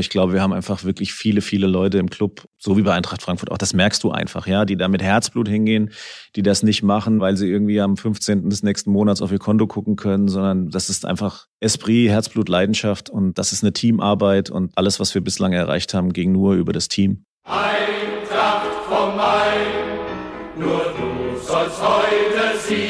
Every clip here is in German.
Ich glaube, wir haben einfach wirklich viele, viele Leute im Club, so wie bei Eintracht Frankfurt auch. Das merkst du einfach, ja, die da mit Herzblut hingehen, die das nicht machen, weil sie irgendwie am 15. des nächsten Monats auf ihr Konto gucken können, sondern das ist einfach Esprit, Herzblut, Leidenschaft und das ist eine Teamarbeit und alles, was wir bislang erreicht haben, ging nur über das Team. Eintracht vom Main, nur du sollst heute siegen.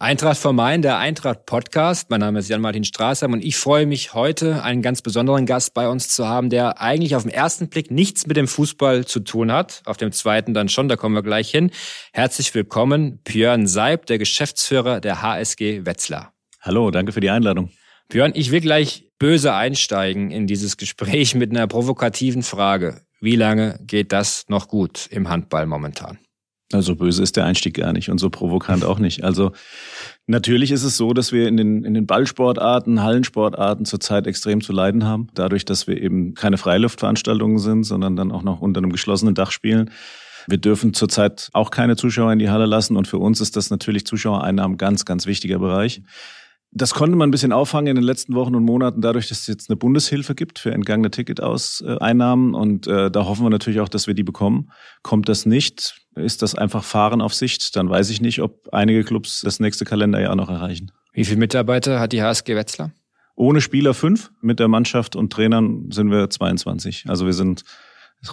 Eintracht vom Main, der Eintracht Podcast. Mein Name ist Jan-Martin Straßheim und ich freue mich heute, einen ganz besonderen Gast bei uns zu haben, der eigentlich auf den ersten Blick nichts mit dem Fußball zu tun hat. Auf dem zweiten dann schon, da kommen wir gleich hin. Herzlich willkommen, Björn Seib, der Geschäftsführer der HSG Wetzlar. Hallo, danke für die Einladung. Björn, ich will gleich böse einsteigen in dieses Gespräch mit einer provokativen Frage. Wie lange geht das noch gut im Handball momentan? Also böse ist der Einstieg gar nicht und so provokant auch nicht. Also natürlich ist es so, dass wir in den, in den Ballsportarten, Hallensportarten zurzeit extrem zu leiden haben. Dadurch, dass wir eben keine Freiluftveranstaltungen sind, sondern dann auch noch unter einem geschlossenen Dach spielen. Wir dürfen zurzeit auch keine Zuschauer in die Halle lassen und für uns ist das natürlich Zuschauereinnahmen ganz, ganz wichtiger Bereich. Das konnte man ein bisschen auffangen in den letzten Wochen und Monaten, dadurch, dass es jetzt eine Bundeshilfe gibt für entgangene Ticketauseinnahmen. Und äh, da hoffen wir natürlich auch, dass wir die bekommen. Kommt das nicht, ist das einfach Fahren auf Sicht, dann weiß ich nicht, ob einige Clubs das nächste Kalenderjahr noch erreichen. Wie viele Mitarbeiter hat die HSG Wetzlar? Ohne Spieler fünf, mit der Mannschaft und Trainern sind wir 22. Also wir sind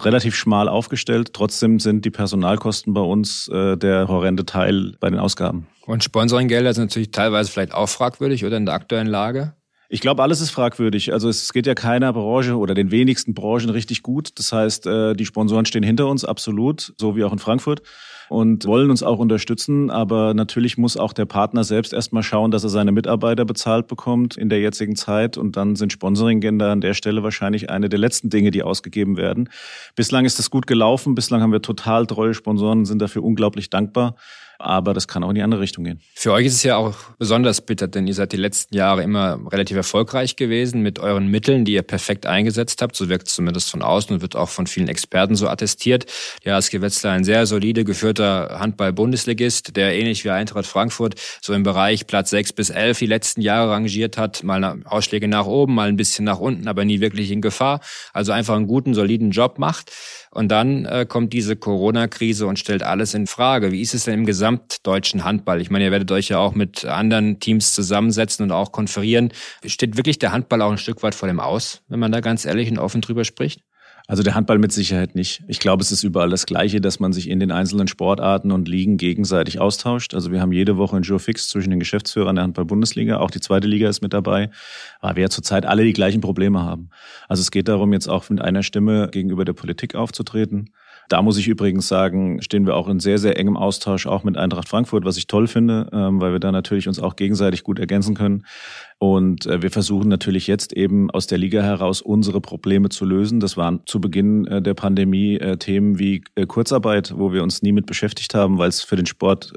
relativ schmal aufgestellt. Trotzdem sind die Personalkosten bei uns äh, der horrende Teil bei den Ausgaben. Und Sponsoringgelder sind natürlich teilweise vielleicht auch fragwürdig oder in der aktuellen Lage? Ich glaube, alles ist fragwürdig. Also es geht ja keiner Branche oder den wenigsten Branchen richtig gut. Das heißt, äh, die Sponsoren stehen hinter uns, absolut, so wie auch in Frankfurt und wollen uns auch unterstützen. Aber natürlich muss auch der Partner selbst erstmal schauen, dass er seine Mitarbeiter bezahlt bekommt in der jetzigen Zeit. Und dann sind Sponsoringgelder an der Stelle wahrscheinlich eine der letzten Dinge, die ausgegeben werden. Bislang ist das gut gelaufen. Bislang haben wir total treue Sponsoren, sind dafür unglaublich dankbar aber das kann auch in die andere Richtung gehen. Für euch ist es ja auch besonders bitter, denn ihr seid die letzten Jahre immer relativ erfolgreich gewesen mit euren Mitteln, die ihr perfekt eingesetzt habt. So wirkt es zumindest von außen und wird auch von vielen Experten so attestiert. Der HSG Wetzlar ein sehr solide geführter Handball-Bundesligist, der ähnlich wie Eintracht Frankfurt so im Bereich Platz 6 bis 11 die letzten Jahre rangiert hat. Mal Ausschläge nach oben, mal ein bisschen nach unten, aber nie wirklich in Gefahr. Also einfach einen guten, soliden Job macht. Und dann äh, kommt diese Corona-Krise und stellt alles in Frage. Wie ist es denn im gesamtdeutschen Handball? Ich meine, ihr werdet euch ja auch mit anderen Teams zusammensetzen und auch konferieren. Steht wirklich der Handball auch ein Stück weit vor dem Aus, wenn man da ganz ehrlich und offen drüber spricht? Also der Handball mit Sicherheit nicht. Ich glaube, es ist überall das Gleiche, dass man sich in den einzelnen Sportarten und Ligen gegenseitig austauscht. Also wir haben jede Woche ein Jour fix zwischen den Geschäftsführern der Handball-Bundesliga. Auch die zweite Liga ist mit dabei, weil wir ja zurzeit alle die gleichen Probleme haben. Also es geht darum, jetzt auch mit einer Stimme gegenüber der Politik aufzutreten. Da muss ich übrigens sagen, stehen wir auch in sehr, sehr engem Austausch auch mit Eintracht Frankfurt, was ich toll finde, ähm, weil wir da natürlich uns auch gegenseitig gut ergänzen können. Und äh, wir versuchen natürlich jetzt eben aus der Liga heraus unsere Probleme zu lösen. Das waren zu Beginn äh, der Pandemie äh, Themen wie Kurzarbeit, wo wir uns nie mit beschäftigt haben, weil es für den Sport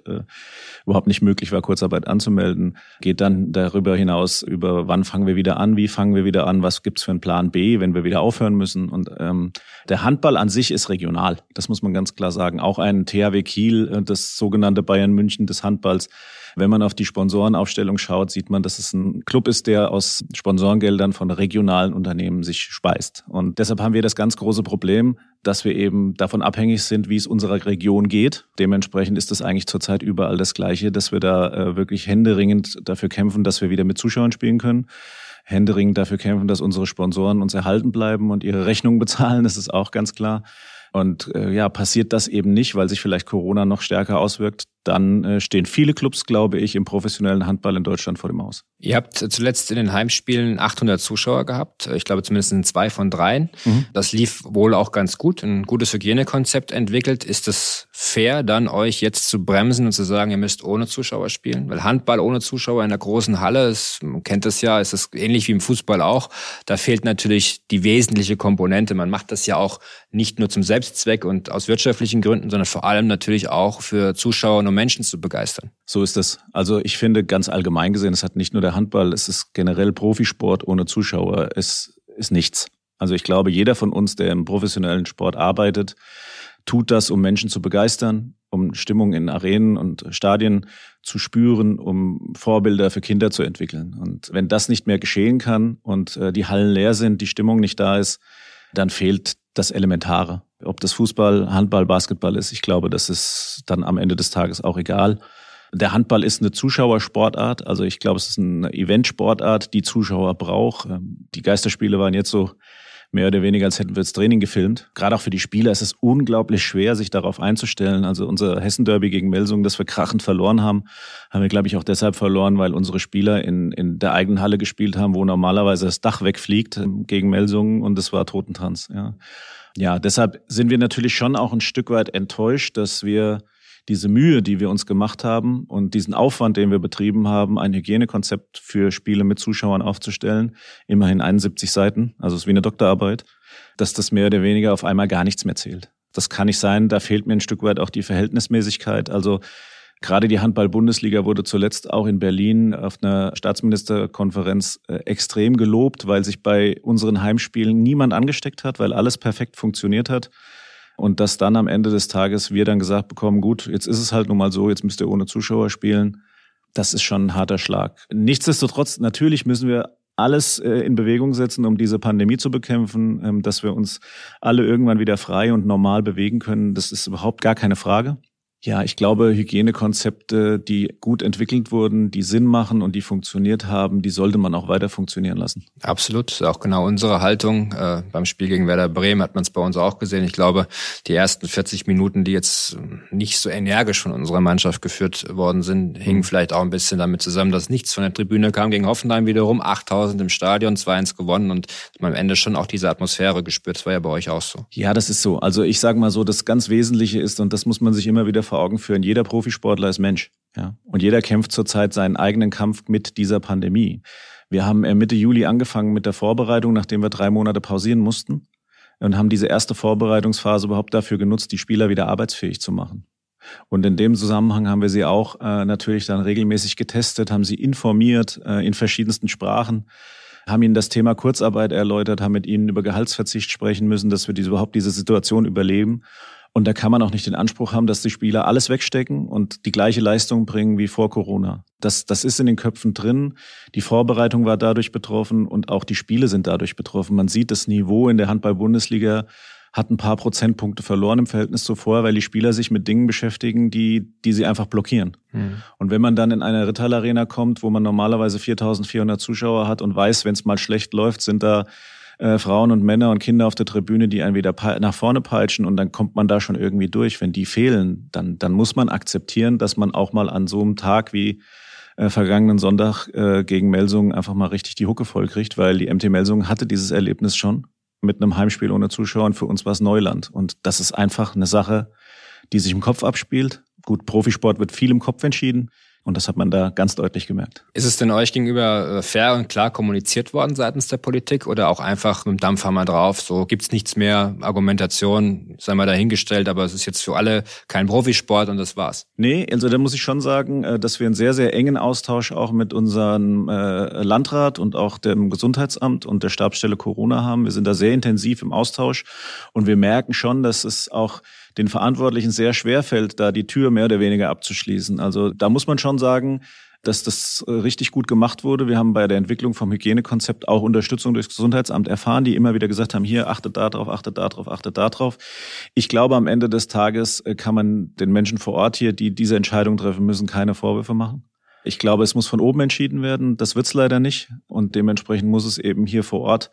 überhaupt nicht möglich war, Kurzarbeit anzumelden. Geht dann darüber hinaus über, wann fangen wir wieder an, wie fangen wir wieder an, was gibt's für einen Plan B, wenn wir wieder aufhören müssen. Und ähm, der Handball an sich ist regional. Das muss man ganz klar sagen. Auch ein THW Kiel, das sogenannte Bayern München des Handballs, wenn man auf die Sponsorenaufstellung schaut, sieht man, dass es ein Club ist, der aus Sponsorengeldern von regionalen Unternehmen sich speist. Und deshalb haben wir das ganz große Problem, dass wir eben davon abhängig sind, wie es unserer Region geht. Dementsprechend ist es eigentlich zurzeit überall das Gleiche, dass wir da äh, wirklich händeringend dafür kämpfen, dass wir wieder mit Zuschauern spielen können händeringend dafür kämpfen, dass unsere Sponsoren uns erhalten bleiben und ihre Rechnungen bezahlen. Das ist auch ganz klar. Und äh, ja, passiert das eben nicht, weil sich vielleicht Corona noch stärker auswirkt, dann äh, stehen viele Clubs, glaube ich, im professionellen Handball in Deutschland vor dem Haus. Ihr habt zuletzt in den Heimspielen 800 Zuschauer gehabt. Ich glaube zumindest in zwei von dreien. Mhm. Das lief wohl auch ganz gut. Ein gutes Hygienekonzept entwickelt. Ist es fair, dann euch jetzt zu bremsen und zu sagen, ihr müsst ohne Zuschauer spielen? Weil Handball ohne Zuschauer in der großen Halle, ist, man kennt es ja, ist es ähnlich wie im Fußball auch. Da fehlt natürlich die wesentliche Komponente. Man macht das ja auch nicht nur zum Selbstzweck und aus wirtschaftlichen Gründen, sondern vor allem natürlich auch für Zuschauer und Menschen zu begeistern. So ist es. Also ich finde ganz allgemein gesehen, es hat nicht nur der Handball, es ist generell Profisport ohne Zuschauer. Es ist nichts. Also ich glaube, jeder von uns, der im professionellen Sport arbeitet, tut das, um Menschen zu begeistern, um Stimmung in Arenen und Stadien zu spüren, um Vorbilder für Kinder zu entwickeln. Und wenn das nicht mehr geschehen kann und äh, die Hallen leer sind, die Stimmung nicht da ist, dann fehlt das Elementare. Ob das Fußball, Handball, Basketball ist, ich glaube, das ist dann am Ende des Tages auch egal. Der Handball ist eine Zuschauersportart, also ich glaube, es ist eine Eventsportart, die Zuschauer braucht. Ähm, die Geisterspiele waren jetzt so mehr oder weniger, als hätten wir das Training gefilmt. Gerade auch für die Spieler ist es unglaublich schwer, sich darauf einzustellen. Also unser Hessen-Derby gegen Melsungen, das wir krachend verloren haben, haben wir, glaube ich, auch deshalb verloren, weil unsere Spieler in, in der eigenen Halle gespielt haben, wo normalerweise das Dach wegfliegt ähm, gegen Melsungen und es war Totentanz. Ja. ja, deshalb sind wir natürlich schon auch ein Stück weit enttäuscht, dass wir diese Mühe, die wir uns gemacht haben und diesen Aufwand, den wir betrieben haben, ein Hygienekonzept für Spiele mit Zuschauern aufzustellen, immerhin 71 Seiten, also es ist wie eine Doktorarbeit, dass das mehr oder weniger auf einmal gar nichts mehr zählt. Das kann nicht sein, da fehlt mir ein Stück weit auch die Verhältnismäßigkeit. Also gerade die Handball-Bundesliga wurde zuletzt auch in Berlin auf einer Staatsministerkonferenz äh, extrem gelobt, weil sich bei unseren Heimspielen niemand angesteckt hat, weil alles perfekt funktioniert hat. Und dass dann am Ende des Tages wir dann gesagt bekommen, gut, jetzt ist es halt nun mal so, jetzt müsst ihr ohne Zuschauer spielen. Das ist schon ein harter Schlag. Nichtsdestotrotz, natürlich müssen wir alles äh, in Bewegung setzen, um diese Pandemie zu bekämpfen, ähm, dass wir uns alle irgendwann wieder frei und normal bewegen können. Das ist überhaupt gar keine Frage. Ja, ich glaube, Hygienekonzepte, die gut entwickelt wurden, die Sinn machen und die funktioniert haben, die sollte man auch weiter funktionieren lassen. Absolut, auch genau unsere Haltung. Äh, beim Spiel gegen Werder Bremen hat man es bei uns auch gesehen. Ich glaube, die ersten 40 Minuten, die jetzt nicht so energisch von unserer Mannschaft geführt worden sind, hingen mhm. vielleicht auch ein bisschen damit zusammen, dass nichts von der Tribüne kam. Gegen Hoffenheim wiederum 8000 im Stadion, 2-1 gewonnen und am Ende schon auch diese Atmosphäre gespürt. Das war ja bei euch auch so. Ja, das ist so. Also ich sage mal so, das ganz Wesentliche ist, und das muss man sich immer wieder vor Augen führen. Jeder Profisportler ist Mensch. Ja? Und jeder kämpft zurzeit seinen eigenen Kampf mit dieser Pandemie. Wir haben Mitte Juli angefangen mit der Vorbereitung, nachdem wir drei Monate pausieren mussten und haben diese erste Vorbereitungsphase überhaupt dafür genutzt, die Spieler wieder arbeitsfähig zu machen. Und in dem Zusammenhang haben wir sie auch äh, natürlich dann regelmäßig getestet, haben sie informiert äh, in verschiedensten Sprachen, haben ihnen das Thema Kurzarbeit erläutert, haben mit ihnen über Gehaltsverzicht sprechen müssen, dass wir diese, überhaupt diese Situation überleben und da kann man auch nicht den Anspruch haben, dass die Spieler alles wegstecken und die gleiche Leistung bringen wie vor Corona. Das, das ist in den Köpfen drin. Die Vorbereitung war dadurch betroffen und auch die Spiele sind dadurch betroffen. Man sieht, das Niveau in der Handball-Bundesliga hat ein paar Prozentpunkte verloren im Verhältnis zu vorher, weil die Spieler sich mit Dingen beschäftigen, die, die sie einfach blockieren. Mhm. Und wenn man dann in eine Rittal-Arena kommt, wo man normalerweise 4400 Zuschauer hat und weiß, wenn es mal schlecht läuft, sind da äh, Frauen und Männer und Kinder auf der Tribüne, die einen wieder nach vorne peitschen und dann kommt man da schon irgendwie durch. Wenn die fehlen, dann, dann muss man akzeptieren, dass man auch mal an so einem Tag wie äh, vergangenen Sonntag äh, gegen Melsungen einfach mal richtig die Hucke voll kriegt, weil die MT Melsungen hatte dieses Erlebnis schon mit einem Heimspiel ohne Zuschauer und für uns war es Neuland. Und das ist einfach eine Sache, die sich im Kopf abspielt. Gut, Profisport wird viel im Kopf entschieden. Und das hat man da ganz deutlich gemerkt. Ist es denn euch gegenüber äh, fair und klar kommuniziert worden seitens der Politik oder auch einfach mit dem Dampfhammer drauf? So gibt's nichts mehr, Argumentation, sei mal dahingestellt, aber es ist jetzt für alle kein Profisport und das war's. Nee, also da muss ich schon sagen, äh, dass wir einen sehr, sehr engen Austausch auch mit unserem äh, Landrat und auch dem Gesundheitsamt und der Stabsstelle Corona haben. Wir sind da sehr intensiv im Austausch und wir merken schon, dass es auch den Verantwortlichen sehr schwer fällt, da die Tür mehr oder weniger abzuschließen. Also da muss man schon sagen, dass das äh, richtig gut gemacht wurde. Wir haben bei der Entwicklung vom Hygienekonzept auch Unterstützung durchs Gesundheitsamt erfahren, die immer wieder gesagt haben, hier achtet da drauf, achtet da drauf, achtet da drauf. Ich glaube, am Ende des Tages äh, kann man den Menschen vor Ort hier, die diese Entscheidung treffen müssen, keine Vorwürfe machen. Ich glaube, es muss von oben entschieden werden. Das wird es leider nicht. Und dementsprechend muss es eben hier vor Ort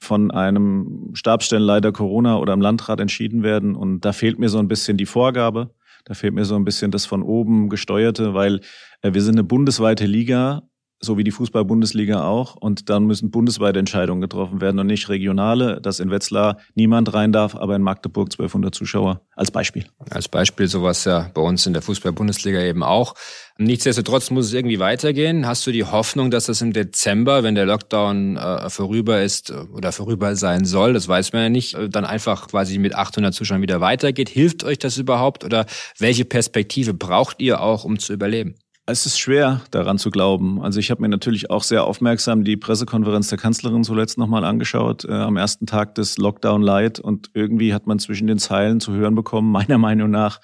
von einem Stabsstellenleiter Corona oder im Landrat entschieden werden. Und da fehlt mir so ein bisschen die Vorgabe. Da fehlt mir so ein bisschen das von oben gesteuerte, weil äh, wir sind eine bundesweite Liga so wie die Fußball-Bundesliga auch. Und dann müssen bundesweite Entscheidungen getroffen werden und nicht regionale, dass in Wetzlar niemand rein darf, aber in Magdeburg 1200 Zuschauer als Beispiel. Als Beispiel sowas ja bei uns in der Fußball-Bundesliga eben auch. Nichtsdestotrotz muss es irgendwie weitergehen. Hast du die Hoffnung, dass das im Dezember, wenn der Lockdown äh, vorüber ist äh, oder vorüber sein soll, das weiß man ja nicht, äh, dann einfach quasi mit 800 Zuschauern wieder weitergeht? Hilft euch das überhaupt oder welche Perspektive braucht ihr auch, um zu überleben? Es ist schwer, daran zu glauben. Also ich habe mir natürlich auch sehr aufmerksam die Pressekonferenz der Kanzlerin zuletzt nochmal angeschaut, äh, am ersten Tag des Lockdown Light. Und irgendwie hat man zwischen den Zeilen zu hören bekommen, meiner Meinung nach,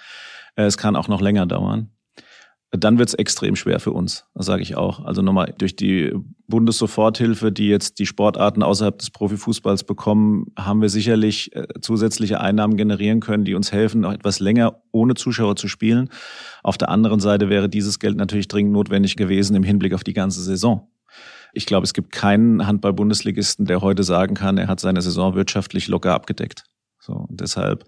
äh, es kann auch noch länger dauern dann wird es extrem schwer für uns, das sage ich auch. Also nochmal durch die Bundessoforthilfe, die jetzt die Sportarten außerhalb des Profifußballs bekommen, haben wir sicherlich äh, zusätzliche Einnahmen generieren können, die uns helfen, noch etwas länger ohne Zuschauer zu spielen. Auf der anderen Seite wäre dieses Geld natürlich dringend notwendig gewesen im Hinblick auf die ganze Saison. Ich glaube, es gibt keinen Handball-Bundesligisten, der heute sagen kann, er hat seine Saison wirtschaftlich locker abgedeckt. So, und deshalb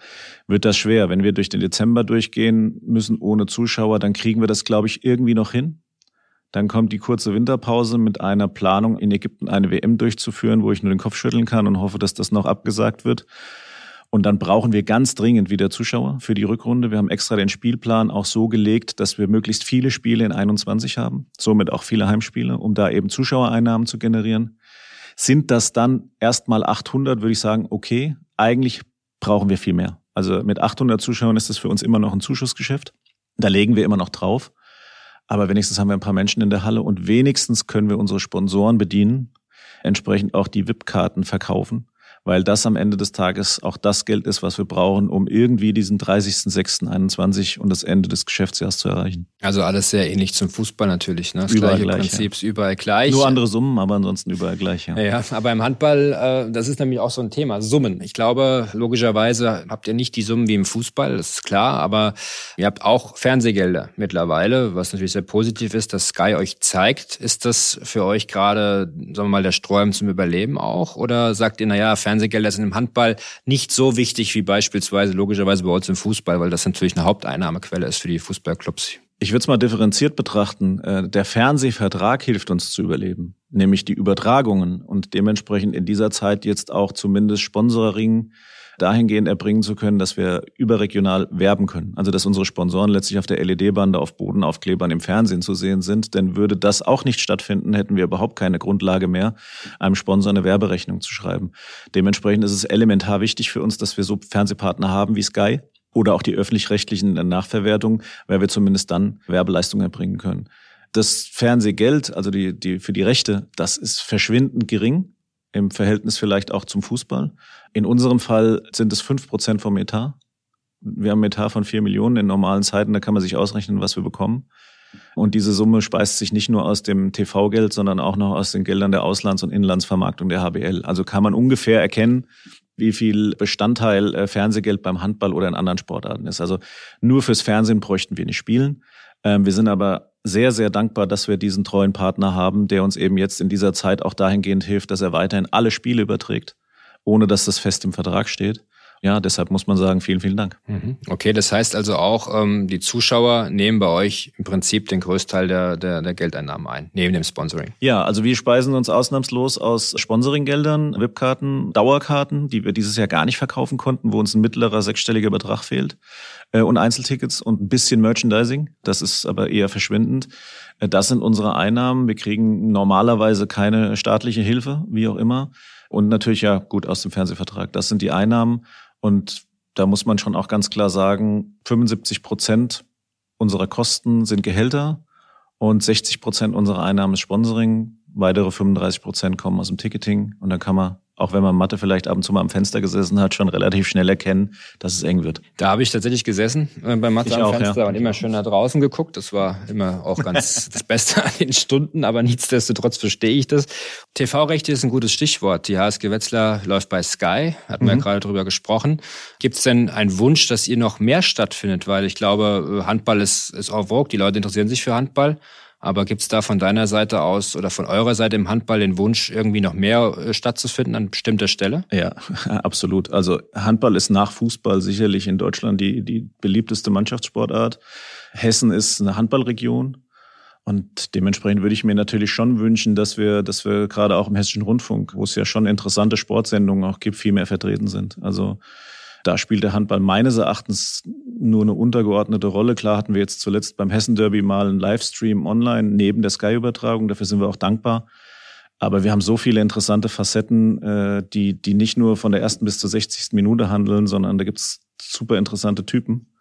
wird das schwer. Wenn wir durch den Dezember durchgehen müssen ohne Zuschauer, dann kriegen wir das, glaube ich, irgendwie noch hin. Dann kommt die kurze Winterpause mit einer Planung, in Ägypten eine WM durchzuführen, wo ich nur den Kopf schütteln kann und hoffe, dass das noch abgesagt wird. Und dann brauchen wir ganz dringend wieder Zuschauer für die Rückrunde. Wir haben extra den Spielplan auch so gelegt, dass wir möglichst viele Spiele in 21 haben, somit auch viele Heimspiele, um da eben Zuschauereinnahmen zu generieren. Sind das dann erstmal 800, würde ich sagen, okay. Eigentlich brauchen wir viel mehr. Also mit 800 Zuschauern ist das für uns immer noch ein Zuschussgeschäft. Da legen wir immer noch drauf. Aber wenigstens haben wir ein paar Menschen in der Halle und wenigstens können wir unsere Sponsoren bedienen, entsprechend auch die VIP-Karten verkaufen weil das am Ende des Tages auch das Geld ist, was wir brauchen, um irgendwie diesen 30.06.21 und das Ende des Geschäftsjahres zu erreichen. Also alles sehr ähnlich zum Fußball natürlich. Ne? Das überall gleiche gleich, Prinzip ja. überall gleich. Nur andere Summen, aber ansonsten überall gleich. Ja, ja aber im Handball, äh, das ist nämlich auch so ein Thema, Summen. Ich glaube, logischerweise habt ihr nicht die Summen wie im Fußball, das ist klar, aber ihr habt auch Fernsehgelder mittlerweile, was natürlich sehr positiv ist, dass Sky euch zeigt. Ist das für euch gerade, sagen wir mal, der Sträum zum Überleben auch? Oder sagt ihr, naja, Fernsehgelder Fernsehgelder sind im Handball nicht so wichtig wie beispielsweise logischerweise bei uns im Fußball, weil das natürlich eine Haupteinnahmequelle ist für die Fußballclubs. Ich würde es mal differenziert betrachten. Äh, der Fernsehvertrag hilft uns zu überleben, nämlich die Übertragungen und dementsprechend in dieser Zeit jetzt auch zumindest Sponsoring dahingehend erbringen zu können, dass wir überregional werben können. Also dass unsere Sponsoren letztlich auf der LED-Bande, auf Bodenaufklebern im Fernsehen zu sehen sind. Denn würde das auch nicht stattfinden, hätten wir überhaupt keine Grundlage mehr, einem Sponsor eine Werberechnung zu schreiben. Dementsprechend ist es elementar wichtig für uns, dass wir so Fernsehpartner haben wie Sky oder auch die öffentlich-rechtlichen Nachverwertungen, weil wir zumindest dann Werbeleistungen erbringen können. Das Fernsehgeld, also die, die, für die Rechte, das ist verschwindend gering im Verhältnis vielleicht auch zum Fußball. In unserem Fall sind es fünf Prozent vom Etat. Wir haben einen Etat von vier Millionen in normalen Zeiten, da kann man sich ausrechnen, was wir bekommen. Und diese Summe speist sich nicht nur aus dem TV-Geld, sondern auch noch aus den Geldern der Auslands- und Inlandsvermarktung der HBL. Also kann man ungefähr erkennen, wie viel Bestandteil äh, Fernsehgeld beim Handball oder in anderen Sportarten ist. Also nur fürs Fernsehen bräuchten wir nicht spielen. Ähm, wir sind aber sehr, sehr dankbar, dass wir diesen treuen Partner haben, der uns eben jetzt in dieser Zeit auch dahingehend hilft, dass er weiterhin alle Spiele überträgt, ohne dass das fest im Vertrag steht ja, deshalb muss man sagen, vielen, vielen Dank. Mhm. Okay, das heißt also auch, ähm, die Zuschauer nehmen bei euch im Prinzip den Großteil der, der, der Geldeinnahmen ein, neben dem Sponsoring. Ja, also wir speisen uns ausnahmslos aus Sponsoringgeldern, VIP-Karten, Dauerkarten, die wir dieses Jahr gar nicht verkaufen konnten, wo uns ein mittlerer sechsstelliger Betrag fehlt äh, und Einzeltickets und ein bisschen Merchandising. Das ist aber eher verschwindend. Äh, das sind unsere Einnahmen. Wir kriegen normalerweise keine staatliche Hilfe, wie auch immer. Und natürlich ja gut aus dem Fernsehvertrag. Das sind die Einnahmen. Und da muss man schon auch ganz klar sagen, 75 Prozent unserer Kosten sind Gehälter und 60 Prozent unserer Einnahmen ist Sponsoring. Weitere 35 Prozent kommen aus dem Ticketing. Und dann kann man auch wenn man Mathe vielleicht ab und zu mal am Fenster gesessen hat, schon relativ schnell erkennen, dass es eng wird. Da habe ich tatsächlich gesessen äh, beim Mathe ich am auch, Fenster ja. und immer schön nach draußen geguckt. Das war immer auch ganz das Beste an den Stunden, aber nichtsdestotrotz verstehe ich das. TV-Rechte ist ein gutes Stichwort. Die HSG Wetzlar läuft bei Sky, hatten mhm. wir ja gerade drüber gesprochen. Gibt es denn einen Wunsch, dass ihr noch mehr stattfindet? Weil ich glaube, Handball ist, ist en vogue, die Leute interessieren sich für Handball. Aber gibt es da von deiner Seite aus oder von eurer Seite im Handball den Wunsch, irgendwie noch mehr äh, stattzufinden an bestimmter Stelle? Ja, absolut. Also Handball ist nach Fußball sicherlich in Deutschland die, die beliebteste Mannschaftssportart. Hessen ist eine Handballregion. Und dementsprechend würde ich mir natürlich schon wünschen, dass wir, dass wir gerade auch im Hessischen Rundfunk, wo es ja schon interessante Sportsendungen auch gibt, viel mehr vertreten sind. Also da spielt der Handball meines Erachtens nur eine untergeordnete Rolle. Klar hatten wir jetzt zuletzt beim Hessen Derby mal einen Livestream online neben der Sky-Übertragung. Dafür sind wir auch dankbar. Aber wir haben so viele interessante Facetten, äh, die, die nicht nur von der ersten bis zur 60. Minute handeln, sondern da gibt's super interessante Typen.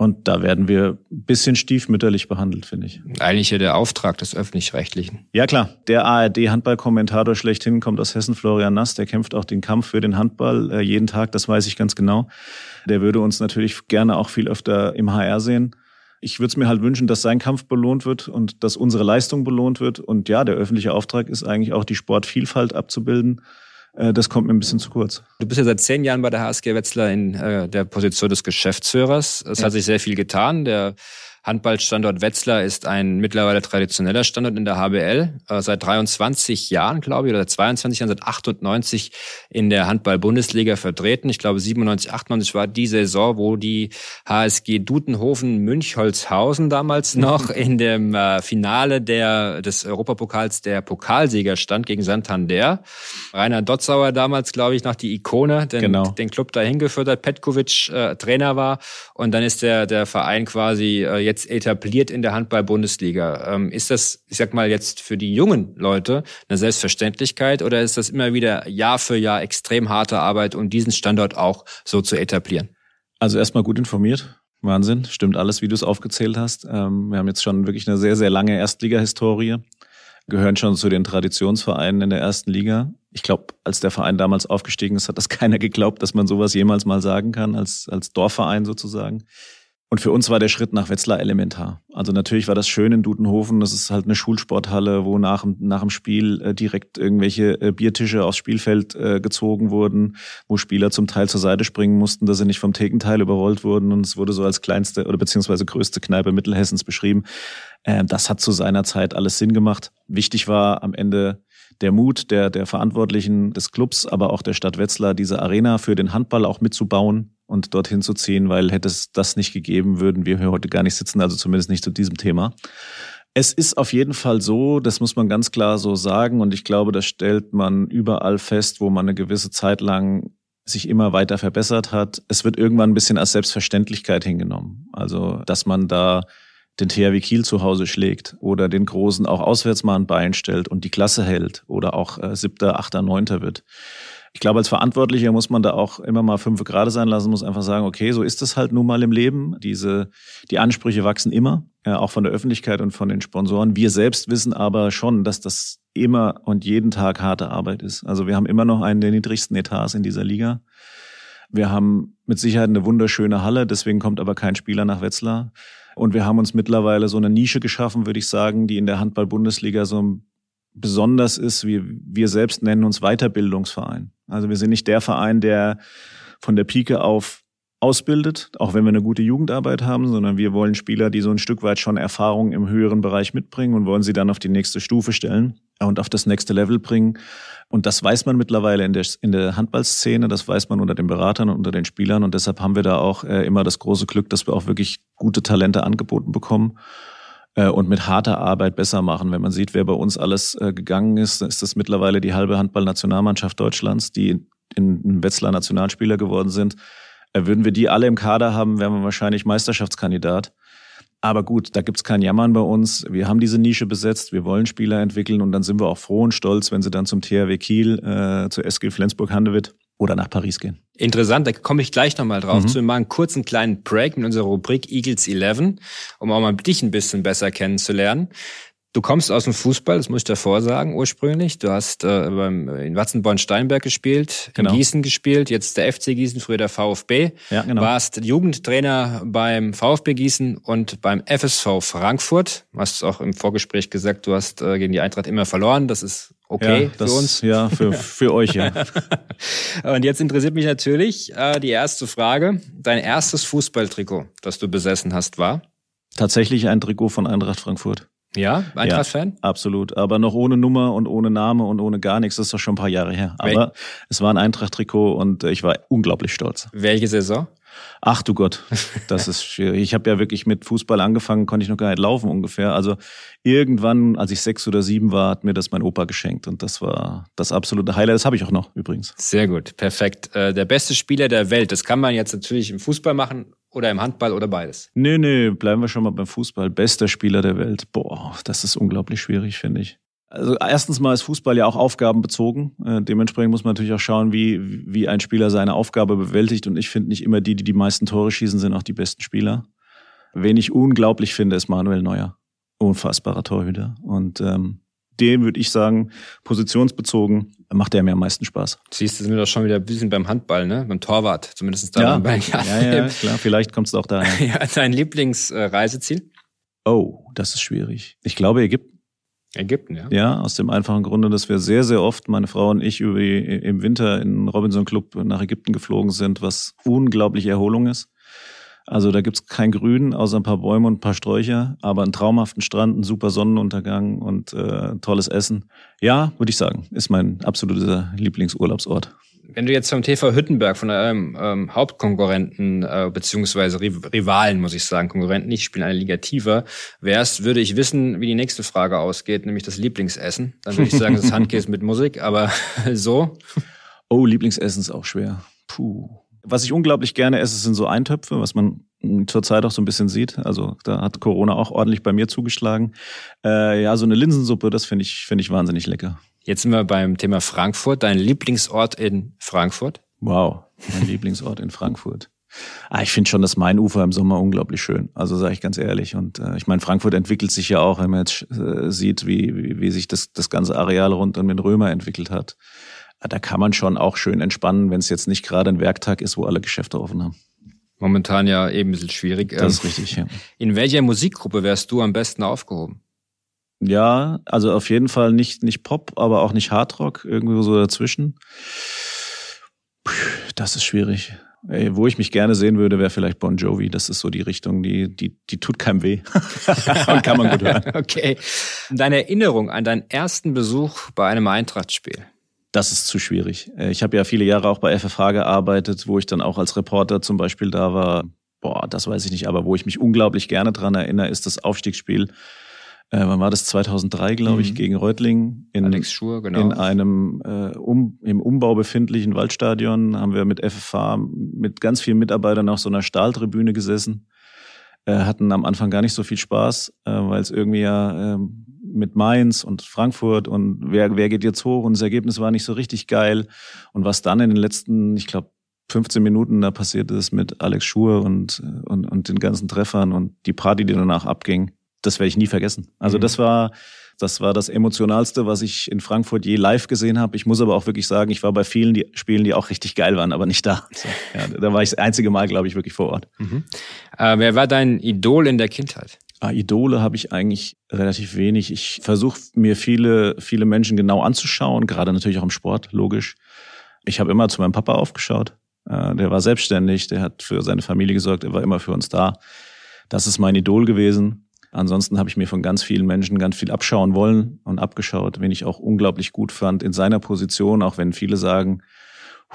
Und da werden wir ein bisschen stiefmütterlich behandelt, finde ich. Eigentlich ja der Auftrag des Öffentlich-Rechtlichen. Ja klar, der ARD-Handball-Kommentator schlechthin kommt aus Hessen, Florian Nass, der kämpft auch den Kampf für den Handball äh, jeden Tag, das weiß ich ganz genau. Der würde uns natürlich gerne auch viel öfter im HR sehen. Ich würde es mir halt wünschen, dass sein Kampf belohnt wird und dass unsere Leistung belohnt wird. Und ja, der öffentliche Auftrag ist eigentlich auch die Sportvielfalt abzubilden das kommt mir ein bisschen zu kurz. Du bist ja seit zehn Jahren bei der HSG Wetzlar in äh, der Position des Geschäftsführers. Es ja. hat sich sehr viel getan. Der Handballstandort Wetzlar ist ein mittlerweile traditioneller Standort in der HBL. Äh, seit 23 Jahren, glaube ich, oder seit 22 Jahren, seit 98 in der Handball-Bundesliga vertreten. Ich glaube, 97, 98 war die Saison, wo die HSG Dutenhofen Münchholzhausen damals noch in dem äh, Finale der, des Europapokals der Pokalsieger stand gegen Santander. Rainer Dotzauer damals, glaube ich, noch die Ikone, den, genau. den Club dahin geführt hat, Petkovic äh, Trainer war. Und dann ist der, der Verein quasi äh, jetzt etabliert in der Handball-Bundesliga. Ähm, ist das, ich sag mal, jetzt für die jungen Leute eine Selbstverständlichkeit oder ist das immer wieder Jahr für Jahr extrem harte Arbeit, um diesen Standort auch so zu etablieren? Also erstmal gut informiert. Wahnsinn, stimmt alles, wie du es aufgezählt hast. Ähm, wir haben jetzt schon wirklich eine sehr, sehr lange Erstliga-Historie, gehören schon zu den Traditionsvereinen in der ersten Liga. Ich glaube, als der Verein damals aufgestiegen ist, hat das keiner geglaubt, dass man sowas jemals mal sagen kann, als, als Dorfverein sozusagen. Und für uns war der Schritt nach Wetzlar elementar. Also natürlich war das schön in Dudenhofen. Das ist halt eine Schulsporthalle, wo nach, nach dem Spiel äh, direkt irgendwelche äh, Biertische aufs Spielfeld äh, gezogen wurden, wo Spieler zum Teil zur Seite springen mussten, dass sie nicht vom Thekenteil überrollt wurden. Und es wurde so als kleinste oder beziehungsweise größte Kneipe Mittelhessens beschrieben. Äh, das hat zu seiner Zeit alles Sinn gemacht. Wichtig war am Ende der Mut der, der Verantwortlichen des Clubs, aber auch der Stadt Wetzlar, diese Arena für den Handball auch mitzubauen und dorthin zu ziehen, weil hätte es das nicht gegeben, würden wir hier heute gar nicht sitzen, also zumindest nicht zu diesem Thema. Es ist auf jeden Fall so, das muss man ganz klar so sagen und ich glaube, das stellt man überall fest, wo man eine gewisse Zeit lang sich immer weiter verbessert hat. Es wird irgendwann ein bisschen als Selbstverständlichkeit hingenommen. Also, dass man da den THW Kiel zu Hause schlägt oder den Großen auch auswärts mal ein Bein stellt und die Klasse hält oder auch äh, siebter, achter, neunter wird ich glaube, als Verantwortlicher muss man da auch immer mal fünf gerade sein lassen, muss einfach sagen, okay, so ist es halt nun mal im Leben. Diese, die Ansprüche wachsen immer, ja, auch von der Öffentlichkeit und von den Sponsoren. Wir selbst wissen aber schon, dass das immer und jeden Tag harte Arbeit ist. Also wir haben immer noch einen der niedrigsten Etats in dieser Liga. Wir haben mit Sicherheit eine wunderschöne Halle, deswegen kommt aber kein Spieler nach Wetzlar. Und wir haben uns mittlerweile so eine Nische geschaffen, würde ich sagen, die in der Handball-Bundesliga so besonders ist, wir, wir selbst nennen uns Weiterbildungsverein. Also wir sind nicht der Verein, der von der Pike auf ausbildet, auch wenn wir eine gute Jugendarbeit haben, sondern wir wollen Spieler, die so ein Stück weit schon Erfahrung im höheren Bereich mitbringen und wollen sie dann auf die nächste Stufe stellen und auf das nächste Level bringen. Und das weiß man mittlerweile in der, in der Handballszene, das weiß man unter den Beratern und unter den Spielern und deshalb haben wir da auch äh, immer das große Glück, dass wir auch wirklich gute Talente angeboten bekommen und mit harter Arbeit besser machen. Wenn man sieht, wer bei uns alles äh, gegangen ist, ist das mittlerweile die halbe Handballnationalmannschaft Deutschlands, die in Wetzlar Nationalspieler geworden sind. Äh, würden wir die alle im Kader haben, wären wir wahrscheinlich Meisterschaftskandidat. Aber gut, da gibt's kein Jammern bei uns. Wir haben diese Nische besetzt, wir wollen Spieler entwickeln und dann sind wir auch froh und stolz, wenn sie dann zum THW Kiel, äh, zur SG Flensburg-Handewitt oder nach Paris gehen. Interessant, da komme ich gleich nochmal drauf. Mhm. Zu mal einen kurzen kleinen Break mit unserer Rubrik Eagles 11, um auch mal dich ein bisschen besser kennenzulernen. Du kommst aus dem Fußball, das muss ich davor sagen, ursprünglich. Du hast äh, beim, in Watzenborn-Steinberg gespielt, genau. in Gießen gespielt, jetzt der FC Gießen, früher der VfB. Ja, genau. Warst Jugendtrainer beim VfB Gießen und beim FSV Frankfurt. Du hast auch im Vorgespräch gesagt, du hast äh, gegen die Eintracht immer verloren. Das ist okay ja, das, für uns. Ja, für, für euch, ja. und jetzt interessiert mich natürlich äh, die erste Frage. Dein erstes Fußballtrikot, das du besessen hast, war? Tatsächlich ein Trikot von Eintracht Frankfurt. Ja, Eintracht-Fan? Ja, absolut. Aber noch ohne Nummer und ohne Name und ohne gar nichts. Das ist doch schon ein paar Jahre her. Aber Wel es war ein Eintracht-Trikot und ich war unglaublich stolz. Welche Saison? Ach du Gott, das ist schwierig. Ich habe ja wirklich mit Fußball angefangen, konnte ich noch gar nicht laufen ungefähr. Also irgendwann, als ich sechs oder sieben war, hat mir das mein Opa geschenkt und das war das absolute Highlight. Das habe ich auch noch übrigens. Sehr gut, perfekt. Äh, der beste Spieler der Welt, das kann man jetzt natürlich im Fußball machen oder im Handball oder beides. Nee, nee, bleiben wir schon mal beim Fußball. Bester Spieler der Welt. Boah, das ist unglaublich schwierig, finde ich. Also erstens mal ist Fußball ja auch aufgabenbezogen. Äh, dementsprechend muss man natürlich auch schauen, wie, wie ein Spieler seine Aufgabe bewältigt. Und ich finde nicht immer die, die die meisten Tore schießen, sind auch die besten Spieler. Wen ich unglaublich finde, ist Manuel Neuer. Unfassbarer Torhüter. Und ähm, dem würde ich sagen, positionsbezogen macht der mir am meisten Spaß. Siehst du, sind wir doch schon wieder ein bisschen beim Handball, ne? Beim Torwart, zumindest da Ja, beim ja, ja, klar, vielleicht kommt es auch daher. ja, dein Lieblingsreiseziel? Oh, das ist schwierig. Ich glaube Ägypten. Ägypten, ja. Ja, aus dem einfachen Grunde, dass wir sehr, sehr oft, meine Frau und ich, über die, im Winter in Robinson Club nach Ägypten geflogen sind, was unglaublich Erholung ist. Also da gibt's kein Grün, außer ein paar Bäume und ein paar Sträucher, aber einen traumhaften Strand, einen super Sonnenuntergang und äh, tolles Essen. Ja, würde ich sagen, ist mein absoluter Lieblingsurlaubsort. Wenn du jetzt vom TV Hüttenberg, von eurem ähm, Hauptkonkurrenten, äh, beziehungsweise Riv- Rivalen, muss ich sagen, Konkurrenten nicht, spielen eine Liga tiefer, wärst, würde ich wissen, wie die nächste Frage ausgeht, nämlich das Lieblingsessen. Dann würde ich sagen, das Handkäse mit Musik, aber so. Oh, Lieblingsessen ist auch schwer. Puh. Was ich unglaublich gerne esse, sind so Eintöpfe, was man mh, zurzeit auch so ein bisschen sieht. Also da hat Corona auch ordentlich bei mir zugeschlagen. Äh, ja, so eine Linsensuppe, das finde ich, finde ich wahnsinnig lecker. Jetzt sind wir beim Thema Frankfurt. Dein Lieblingsort in Frankfurt? Wow, mein Lieblingsort in Frankfurt. Ah, ich finde schon das Mainufer im Sommer unglaublich schön. Also sage ich ganz ehrlich. Und äh, ich meine, Frankfurt entwickelt sich ja auch, wenn man jetzt äh, sieht, wie, wie, wie sich das, das ganze Areal rund um den Römer entwickelt hat. Ah, Da kann man schon auch schön entspannen, wenn es jetzt nicht gerade ein Werktag ist, wo alle Geschäfte offen haben. Momentan ja eben ein bisschen schwierig. Das ist Ähm, richtig, ja. In welcher Musikgruppe wärst du am besten aufgehoben? Ja, also auf jeden Fall nicht, nicht Pop, aber auch nicht Hardrock, irgendwo so dazwischen. Puh, Das ist schwierig. Ey, wo ich mich gerne sehen würde, wäre vielleicht Bon Jovi. Das ist so die Richtung, die, die, die tut keinem weh. Und kann man gut hören. Okay. Deine Erinnerung an deinen ersten Besuch bei einem Eintrachtspiel. Das ist zu schwierig. Äh, Ich habe ja viele Jahre auch bei FFH gearbeitet, wo ich dann auch als Reporter zum Beispiel da war. Boah, das weiß ich nicht, aber wo ich mich unglaublich gerne dran erinnere, ist das Aufstiegsspiel. Äh, wann war das? 2003, glaube ich, Mhm. gegen Reutlingen in, Alex Schur, genau. in einem äh, um, im Umbau befindlichen Waldstadion. Haben wir mit FFH mit ganz vielen Mitarbeitern auf so einer Stahltribüne gesessen. Äh, hatten am Anfang gar nicht so viel Spaß, äh, weil es irgendwie ja ähm, mit Mainz und Frankfurt und wer, wer geht jetzt hoch und das Ergebnis war nicht so richtig geil. Und was dann in den letzten, ich glaube, 15 Minuten da passiert ist mit Alex Schur und, und, und den ganzen Treffern und die Party, die danach abging, das werde ich nie vergessen. Also Mhm. das war das war das emotionalste, was ich in Frankfurt je live gesehen habe. Ich muss aber auch wirklich sagen, ich war bei vielen die Spielen, die auch richtig geil waren, aber nicht da. So, ja, da war ich das einzige Mal, glaube ich, wirklich vor Ort. Äh, wer war dein Idol in der Kindheit? Ah, Idole habe ich eigentlich relativ wenig. Ich versuche mir viele, viele Menschen genau anzuschauen, gerade natürlich auch im Sport, logisch. Ich habe immer zu meinem Papa aufgeschaut. Äh, Der war selbstständig, der hat für seine Familie gesorgt, er war immer für uns da. Das ist mein Idol gewesen. Ansonsten habe ich mir von ganz vielen Menschen ganz viel abschauen wollen und abgeschaut, wen ich auch unglaublich gut fand in seiner Position, auch wenn viele sagen,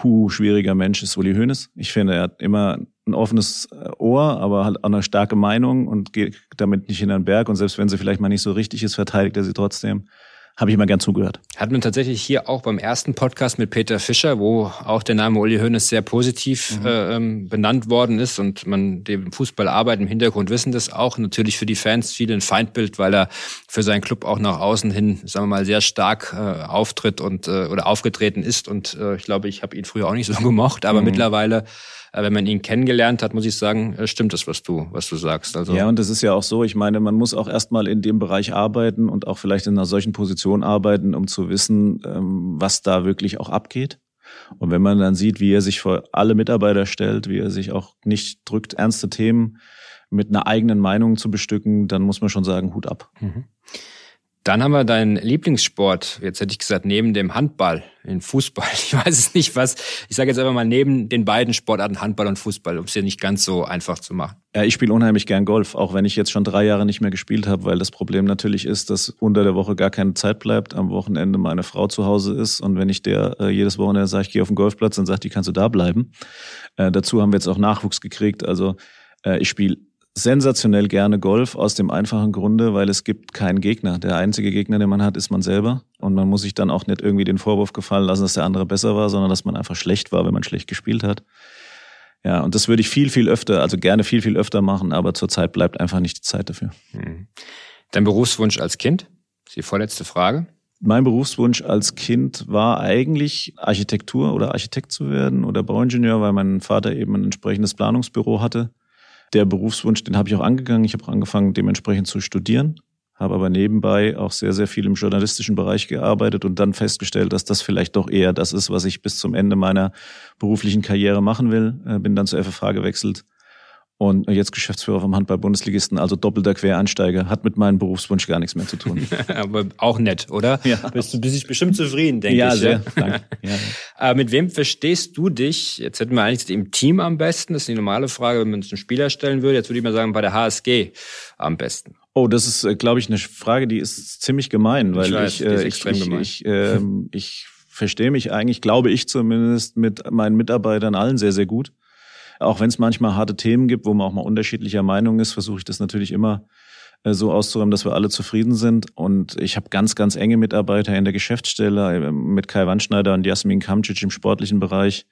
hu, schwieriger Mensch ist Uli Hoeneß. Ich finde, er hat immer ein offenes äh, Ohr, aber halt auch eine starke Meinung und geht damit nicht in den Berg. Und selbst wenn sie vielleicht mal nicht so richtig ist, verteidigt er sie trotzdem. Habe ich immer gern zugehört. Hat man tatsächlich hier auch beim ersten Podcast mit Peter Fischer, wo auch der Name Uli Hoeneß sehr positiv äh, ähm, benannt worden ist und man dem Fußball arbeitet im Hintergrund wissen das auch. Natürlich für die Fans viel ein Feindbild, weil er für seinen Club auch nach außen hin, sagen wir mal, sehr stark äh, auftritt und äh, oder aufgetreten ist. Und äh, ich glaube, ich habe ihn früher auch nicht so gemocht, aber mittlerweile, äh, wenn man ihn kennengelernt hat, muss ich sagen, äh, stimmt das, was du, was du sagst. Also Ja, und das ist ja auch so. Ich meine, man muss auch erstmal in dem Bereich arbeiten und auch vielleicht in einer solchen Position arbeiten, um zu wissen, ähm, was da wirklich auch abgeht. Und wenn man dann sieht, wie er sich vor alle Mitarbeiter stellt, wie er sich auch nicht drückt, ernste Themen mit einer eigenen Meinung zu bestücken, dann muss man schon sagen, Hut ab. Dann haben wir deinen Lieblingssport. Jetzt hätte ich gesagt, neben dem Handball, den Fußball. Ich weiß es nicht, was. Ich sage jetzt einfach mal neben den beiden Sportarten Handball und Fußball, um es dir nicht ganz so einfach zu machen. Ja, ich spiele unheimlich gern Golf, auch wenn ich jetzt schon drei Jahre nicht mehr gespielt habe, weil das Problem natürlich ist, dass unter der Woche gar keine Zeit bleibt, am Wochenende meine Frau zu Hause ist und wenn ich der äh, jedes Wochenende sage, ich gehe auf den Golfplatz, dann sagt die, kannst du da bleiben. Äh, dazu haben wir jetzt auch Nachwuchs gekriegt. Also äh, ich spiele sensationell gerne Golf aus dem einfachen Grunde, weil es gibt keinen Gegner. Der einzige Gegner, den man hat, ist man selber. Und man muss sich dann auch nicht irgendwie den Vorwurf gefallen lassen, dass der andere besser war, sondern dass man einfach schlecht war, wenn man schlecht gespielt hat. Ja, und das würde ich viel, viel öfter, also gerne viel, viel öfter machen, aber zurzeit bleibt einfach nicht die Zeit dafür. Hm. Dein Berufswunsch als Kind? Das ist die vorletzte Frage. Mein Berufswunsch als Kind war eigentlich Architektur oder Architekt zu werden oder Bauingenieur, weil mein Vater eben ein entsprechendes Planungsbüro hatte der Berufswunsch, den habe ich auch angegangen. Ich habe angefangen, dementsprechend zu studieren, habe aber nebenbei auch sehr, sehr viel im journalistischen Bereich gearbeitet und dann festgestellt, dass das vielleicht doch eher das ist, was ich bis zum Ende meiner beruflichen Karriere machen will. Äh, bin dann zur FFH gewechselt und jetzt Geschäftsführer vom Handball-Bundesligisten, also doppelter Quereinsteiger, hat mit meinem Berufswunsch gar nichts mehr zu tun. Aber auch nett, oder? Ja. Bist du bist bestimmt zufrieden, denke ja, ich. Sehr. Ja, sehr. Danke. Ja. Äh, mit wem verstehst du dich? Jetzt hätten wir eigentlich im Team am besten. Das ist die normale Frage, wenn man es einem Spieler stellen würde. Jetzt würde ich mal sagen, bei der HSG am besten. Oh, das ist, äh, glaube ich, eine Frage, die ist ziemlich gemein, weil ich, weiß, ich, äh, ich, ich, ich, äh, ich verstehe mich eigentlich, glaube ich zumindest, mit meinen Mitarbeitern allen sehr, sehr gut. Auch wenn es manchmal harte Themen gibt, wo man auch mal unterschiedlicher Meinung ist, versuche ich das natürlich immer äh, so auszuräumen, dass wir alle zufrieden sind. Und ich habe ganz, ganz enge Mitarbeiter in der Geschäftsstelle äh, mit Kai Wandschneider und Jasmin Kamcic im sportlichen Bereich.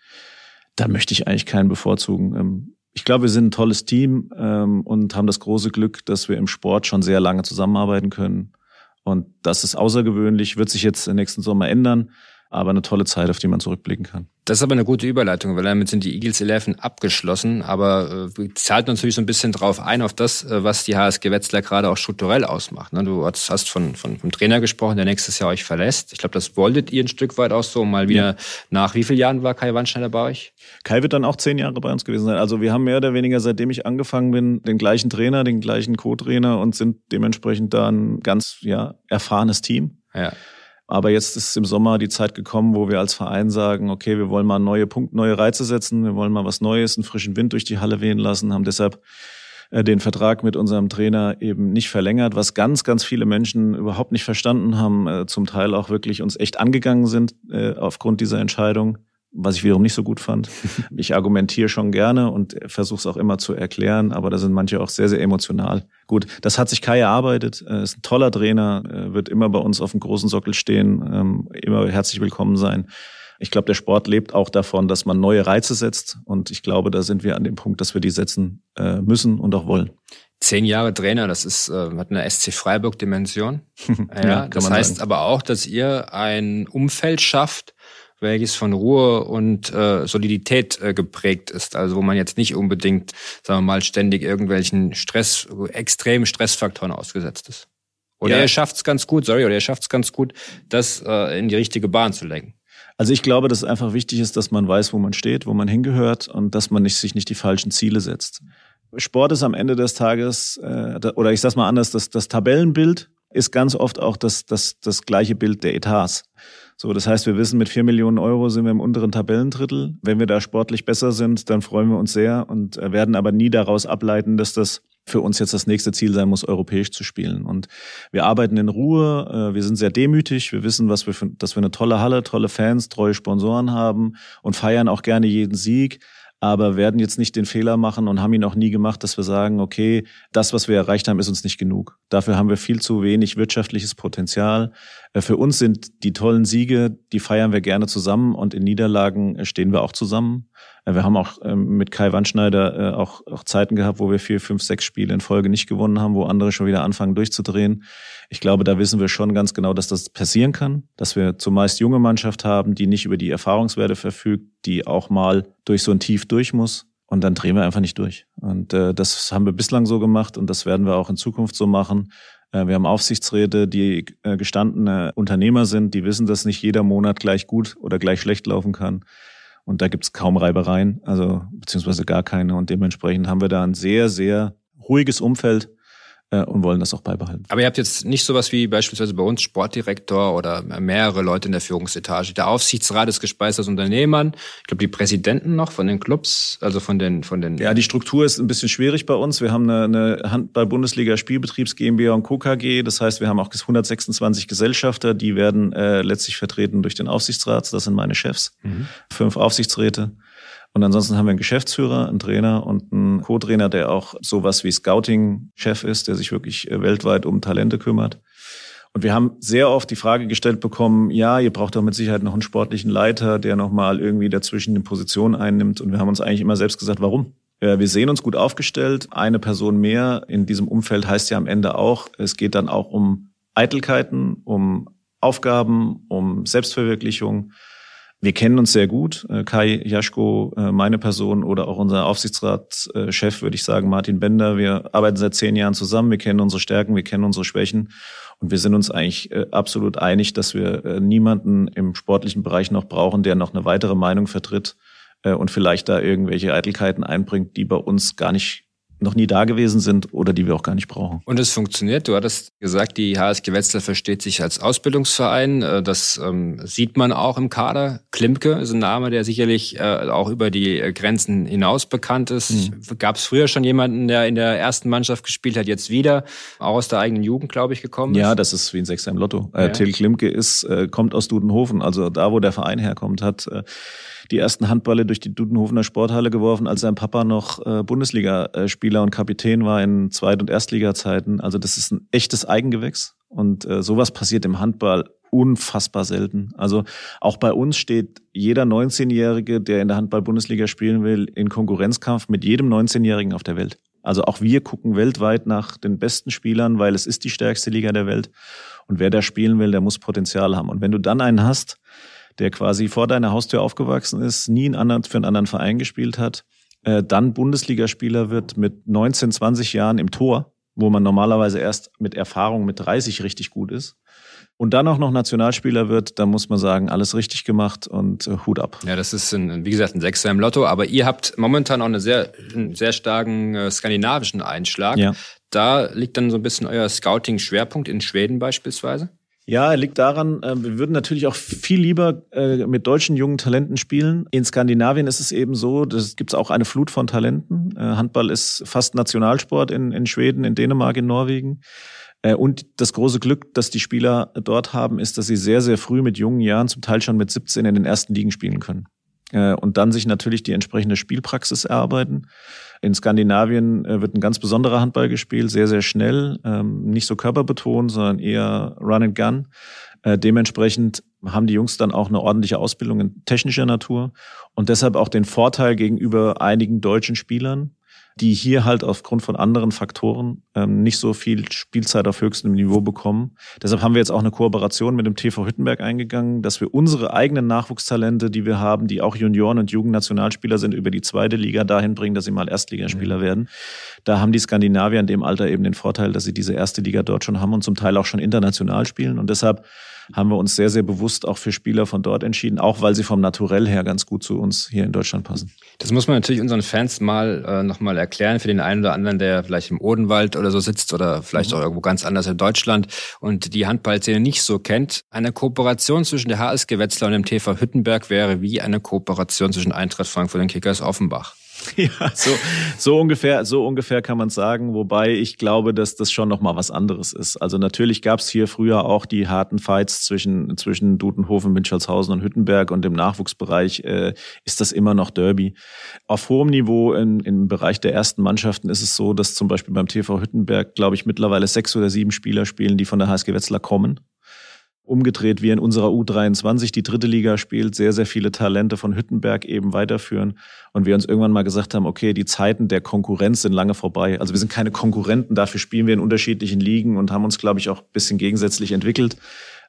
Da möchte ich eigentlich keinen bevorzugen. Ähm, ich glaube, wir sind ein tolles Team ähm, und haben das große Glück, dass wir im Sport schon sehr lange zusammenarbeiten können. Und das ist außergewöhnlich, wird sich jetzt nächsten Sommer ändern aber eine tolle Zeit, auf die man zurückblicken kann. Das ist aber eine gute Überleitung, weil damit sind die Eagles 11 abgeschlossen, aber äh, zahlt natürlich so ein bisschen drauf ein, auf das, äh, was die HSG Wetzlar gerade auch strukturell ausmacht. Ne? Du hast, hast von, von, vom Trainer gesprochen, der nächstes Jahr euch verlässt. Ich glaube, das wolltet ihr ein Stück weit auch so, mal wieder ja. nach wie vielen Jahren war Kai Wandschneider bei euch? Kai wird dann auch zehn Jahre bei uns gewesen sein. Also wir haben mehr oder weniger, seitdem ich angefangen bin, den gleichen Trainer, den gleichen Co-Trainer und sind dementsprechend da ein ganz ja, erfahrenes Team. Ja. Aber jetzt ist im Sommer die Zeit gekommen, wo wir als Verein sagen, okay, wir wollen mal neue Punkte, neue Reize setzen, wir wollen mal was Neues, einen frischen Wind durch die Halle wehen lassen, haben deshalb äh, den Vertrag mit unserem Trainer eben nicht verlängert, was ganz, ganz viele Menschen überhaupt nicht verstanden haben, äh, zum Teil auch wirklich uns echt angegangen sind äh, aufgrund dieser Entscheidung was ich wiederum nicht so gut fand. Ich argumentiere schon gerne und versuche es auch immer zu erklären, aber da sind manche auch sehr, sehr emotional. Gut, das hat sich Kai erarbeitet, er ist ein toller Trainer, wird immer bei uns auf dem großen Sockel stehen, ähm, immer herzlich willkommen sein. Ich glaube, der Sport lebt auch davon, dass man neue Reize setzt und ich glaube, da sind wir an dem Punkt, dass wir die setzen äh, müssen und auch wollen. Zehn Jahre Trainer, das ist äh, hat eine SC Freiburg Dimension. ja, ja das heißt sagen. aber auch, dass ihr ein Umfeld schafft, welches von Ruhe und äh, Solidität äh, geprägt ist. Also wo man jetzt nicht unbedingt, sagen wir mal, ständig irgendwelchen Stress, extremen Stressfaktoren ausgesetzt ist. Oder ja. er schafft es ganz gut, sorry, oder er schafft es ganz gut, das äh, in die richtige Bahn zu lenken. Also ich glaube, dass es einfach wichtig ist, dass man weiß, wo man steht, wo man hingehört und dass man nicht, sich nicht die falschen Ziele setzt. Sport ist am Ende des Tages, äh, oder ich sag's mal anders, das, das Tabellenbild ist ganz oft auch das, das, das gleiche Bild der Etats. So, das heißt, wir wissen, mit vier Millionen Euro sind wir im unteren Tabellendrittel. Wenn wir da sportlich besser sind, dann freuen wir uns sehr und äh, werden aber nie daraus ableiten, dass das für uns jetzt das nächste Ziel sein muss, europäisch zu spielen. Und wir arbeiten in Ruhe, äh, wir sind sehr demütig, wir wissen, was wir für, dass wir eine tolle Halle, tolle Fans, treue Sponsoren haben und feiern auch gerne jeden Sieg aber werden jetzt nicht den Fehler machen und haben ihn auch nie gemacht, dass wir sagen, okay, das, was wir erreicht haben, ist uns nicht genug. Dafür haben wir viel zu wenig wirtschaftliches Potenzial. Äh, für uns sind die tollen Siege, die feiern wir gerne zusammen und in Niederlagen äh, stehen wir auch zusammen. Äh, wir haben auch ähm, mit Kai Wandschneider auch, auch Zeiten gehabt, wo wir vier, fünf, sechs Spiele in Folge nicht gewonnen haben, wo andere schon wieder anfangen durchzudrehen. Ich glaube, da wissen wir schon ganz genau, dass das passieren kann, dass wir zumeist junge Mannschaft haben, die nicht über die Erfahrungswerte verfügt, die auch mal durch so ein Tief durch muss. Und dann drehen wir einfach nicht durch. Und äh, das haben wir bislang so gemacht und das werden wir auch in Zukunft so machen. Äh, wir haben Aufsichtsräte, die äh, gestandene Unternehmer sind, die wissen, dass nicht jeder Monat gleich gut oder gleich schlecht laufen kann. Und da gibt's kaum Reibereien, also beziehungsweise gar keine. Und dementsprechend haben wir da ein sehr, sehr ruhiges Umfeld, und wollen das auch beibehalten. Aber ihr habt jetzt nicht sowas wie beispielsweise bei uns Sportdirektor oder mehrere Leute in der Führungsetage. Der Aufsichtsrat ist gespeist aus Unternehmern. Ich glaube, die Präsidenten noch von den Clubs, also von den, von den. Ja, die Struktur ist ein bisschen schwierig bei uns. Wir haben eine, eine Handball-Bundesliga Spielbetriebs GmbH und Co. KG. Das heißt, wir haben auch 126 Gesellschafter. Die werden äh, letztlich vertreten durch den Aufsichtsrat. Das sind meine Chefs. Mhm. Fünf Aufsichtsräte. Und ansonsten haben wir einen Geschäftsführer, einen Trainer und einen Co-Trainer, der auch sowas wie Scouting-Chef ist, der sich wirklich äh, weltweit um Talente kümmert. Und wir haben sehr oft die Frage gestellt bekommen, ja, ihr braucht doch mit Sicherheit noch einen sportlichen Leiter, der nochmal irgendwie dazwischen eine Position einnimmt. Und wir haben uns eigentlich immer selbst gesagt, warum? Wir sehen uns gut aufgestellt. Eine Person mehr in diesem Umfeld heißt ja am Ende auch, es geht dann auch um Eitelkeiten, um Aufgaben, um Selbstverwirklichung. Wir kennen uns sehr gut, äh, Kai Jaschko, äh, meine Person oder auch unser Aufsichtsratschef, würde ich sagen, Martin Bender. Wir arbeiten seit zehn Jahren zusammen, wir kennen unsere Stärken, wir kennen unsere Schwächen und wir sind uns eigentlich äh, absolut einig, dass wir niemanden im sportlichen Bereich noch brauchen, der noch eine weitere Meinung vertritt und vielleicht da irgendwelche Eitelkeiten einbringt, die bei uns gar nicht noch nie da gewesen sind oder die wir auch gar nicht brauchen. Und es funktioniert. Du hattest gesagt, die HSG Wetzlar versteht sich als Ausbildungsverein. Äh, das ähm, sieht man auch im Kader. Klimke ist ein Name, der sicherlich äh, auch über die Grenzen hinaus bekannt ist. Mhm. Gab es früher schon jemanden, der in der ersten Mannschaft gespielt hat, jetzt wieder, auch aus der eigenen Jugend, glaube ich, gekommen ist? Ja, das ist wie ein Sechser im Lotto. Äh, ja. Till Klimke ist, äh, kommt aus Dudenhofen, also da, wo der Verein herkommt, hat äh, die ersten Handballe durch die Dudenhofener Sporthalle geworfen, als sein Papa noch äh, Bundesligaspieler und Kapitän war in Zweit- und Erstliga-Zeiten. Also das ist ein echtes Eigengewächs. Und äh, sowas passiert im Handball unfassbar selten. Also auch bei uns steht jeder 19-Jährige, der in der Handball-Bundesliga spielen will, in Konkurrenzkampf mit jedem 19-Jährigen auf der Welt. Also auch wir gucken weltweit nach den besten Spielern, weil es ist die stärkste Liga der Welt. Und wer da spielen will, der muss Potenzial haben. Und wenn du dann einen hast, der quasi vor deiner Haustür aufgewachsen ist, nie einen anderen, für einen anderen Verein gespielt hat, äh, dann Bundesligaspieler wird mit 19, 20 Jahren im Tor, wo man normalerweise erst mit Erfahrung mit 30 richtig gut ist. Und dann auch noch Nationalspieler wird, da muss man sagen, alles richtig gemacht und äh, Hut ab. Ja, das ist, ein, wie gesagt, ein Sechser im Lotto. Aber ihr habt momentan auch einen sehr, einen sehr starken äh, skandinavischen Einschlag. Ja. Da liegt dann so ein bisschen euer Scouting-Schwerpunkt in Schweden beispielsweise? Ja, liegt daran, äh, wir würden natürlich auch viel lieber äh, mit deutschen jungen Talenten spielen. In Skandinavien ist es eben so, es gibt auch eine Flut von Talenten. Äh, Handball ist fast Nationalsport in, in Schweden, in Dänemark, in Norwegen. Und das große Glück, das die Spieler dort haben, ist, dass sie sehr, sehr früh mit jungen Jahren, zum Teil schon mit 17 in den ersten Ligen spielen können. Und dann sich natürlich die entsprechende Spielpraxis erarbeiten. In Skandinavien äh, wird ein ganz besonderer Handball gespielt, sehr, sehr schnell, ähm, nicht so körperbetont, sondern eher Run and Gun. Äh, dementsprechend haben die Jungs dann auch eine ordentliche Ausbildung in technischer Natur und deshalb auch den Vorteil gegenüber einigen deutschen Spielern, die hier halt aufgrund von anderen Faktoren ähm, nicht so viel Spielzeit auf höchstem Niveau bekommen. Deshalb haben wir jetzt auch eine Kooperation mit dem TV Hüttenberg eingegangen, dass wir unsere eigenen Nachwuchstalente, die wir haben, die auch Junioren und Jugendnationalspieler sind, über die zweite Liga dahin bringen, dass sie mal Erstligaspieler mhm. werden. Da haben die Skandinavier in dem Alter eben den Vorteil, dass sie diese erste Liga dort schon haben und zum Teil auch schon international spielen. Und deshalb haben wir uns sehr, sehr bewusst auch für Spieler von dort entschieden, auch weil sie vom Naturell her ganz gut zu uns hier in Deutschland passen. Das muss man natürlich unseren Fans mal äh, nochmal erklären, für den einen oder anderen, der vielleicht im Odenwald oder so sitzt oder vielleicht mhm. auch irgendwo ganz anders in Deutschland und die Handballszene nicht so kennt. Eine Kooperation zwischen der HSG Wetzlar und dem TV Hüttenberg wäre wie eine Kooperation zwischen Eintracht Frankfurt und Kickers Offenbach. Ja, so, so ungefähr, so ungefähr kann man sagen. Wobei ich glaube, dass das schon noch mal was anderes ist. Also natürlich gab es hier früher auch die harten Fights zwischen zwischen Dutenhofen, Münchholzhausen und Hüttenberg und im Nachwuchsbereich äh, ist das immer noch Derby. Auf hohem Niveau in, im Bereich der ersten Mannschaften ist es so, dass zum Beispiel beim TV Hüttenberg, glaube ich, mittlerweile sechs oder sieben Spieler spielen, die von der HSG Wetzlar kommen umgedreht wir in unserer U23 die dritte Liga spielt, sehr, sehr viele Talente von Hüttenberg eben weiterführen und wir uns irgendwann mal gesagt haben, okay, die Zeiten der Konkurrenz sind lange vorbei. Also wir sind keine Konkurrenten, dafür spielen wir in unterschiedlichen Ligen und haben uns, glaube ich, auch ein bisschen gegensätzlich entwickelt.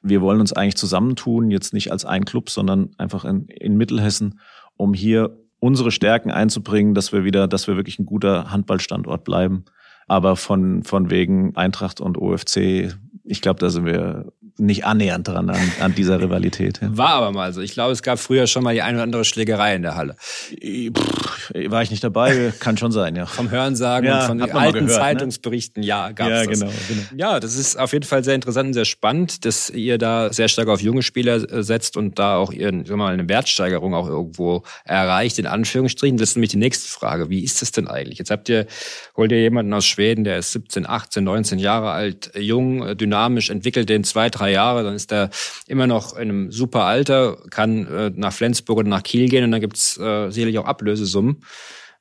Wir wollen uns eigentlich zusammentun, jetzt nicht als ein Club, sondern einfach in, in Mittelhessen, um hier unsere Stärken einzubringen, dass wir wieder, dass wir wirklich ein guter Handballstandort bleiben. Aber von, von wegen Eintracht und OFC, ich glaube, da sind wir nicht annähernd dran an, an dieser Rivalität. Ja. War aber mal so. Ich glaube, es gab früher schon mal die eine oder andere Schlägerei in der Halle. Pff, war ich nicht dabei, kann schon sein, ja. Vom Hörensagen Ja, und von alten gehört, ne? Zeitungsberichten, ja, gab's Ja, das. genau, genau. Ja, das ist auf jeden Fall sehr interessant und sehr spannend, dass ihr da sehr stark auf junge Spieler äh, setzt und da auch ihren, sagen mal, eine Wertsteigerung auch irgendwo erreicht, in Anführungsstrichen. Das ist nämlich die nächste Frage. Wie ist das denn eigentlich? Jetzt habt ihr, holt ihr jemanden aus Schweden, der ist 17, 18, 19 Jahre alt, jung, äh, dynamisch, entwickelt den zwei, drei Jahre, dann ist er immer noch in einem super Alter, kann äh, nach Flensburg oder nach Kiel gehen und dann gibt's äh, sicherlich auch Ablösesummen.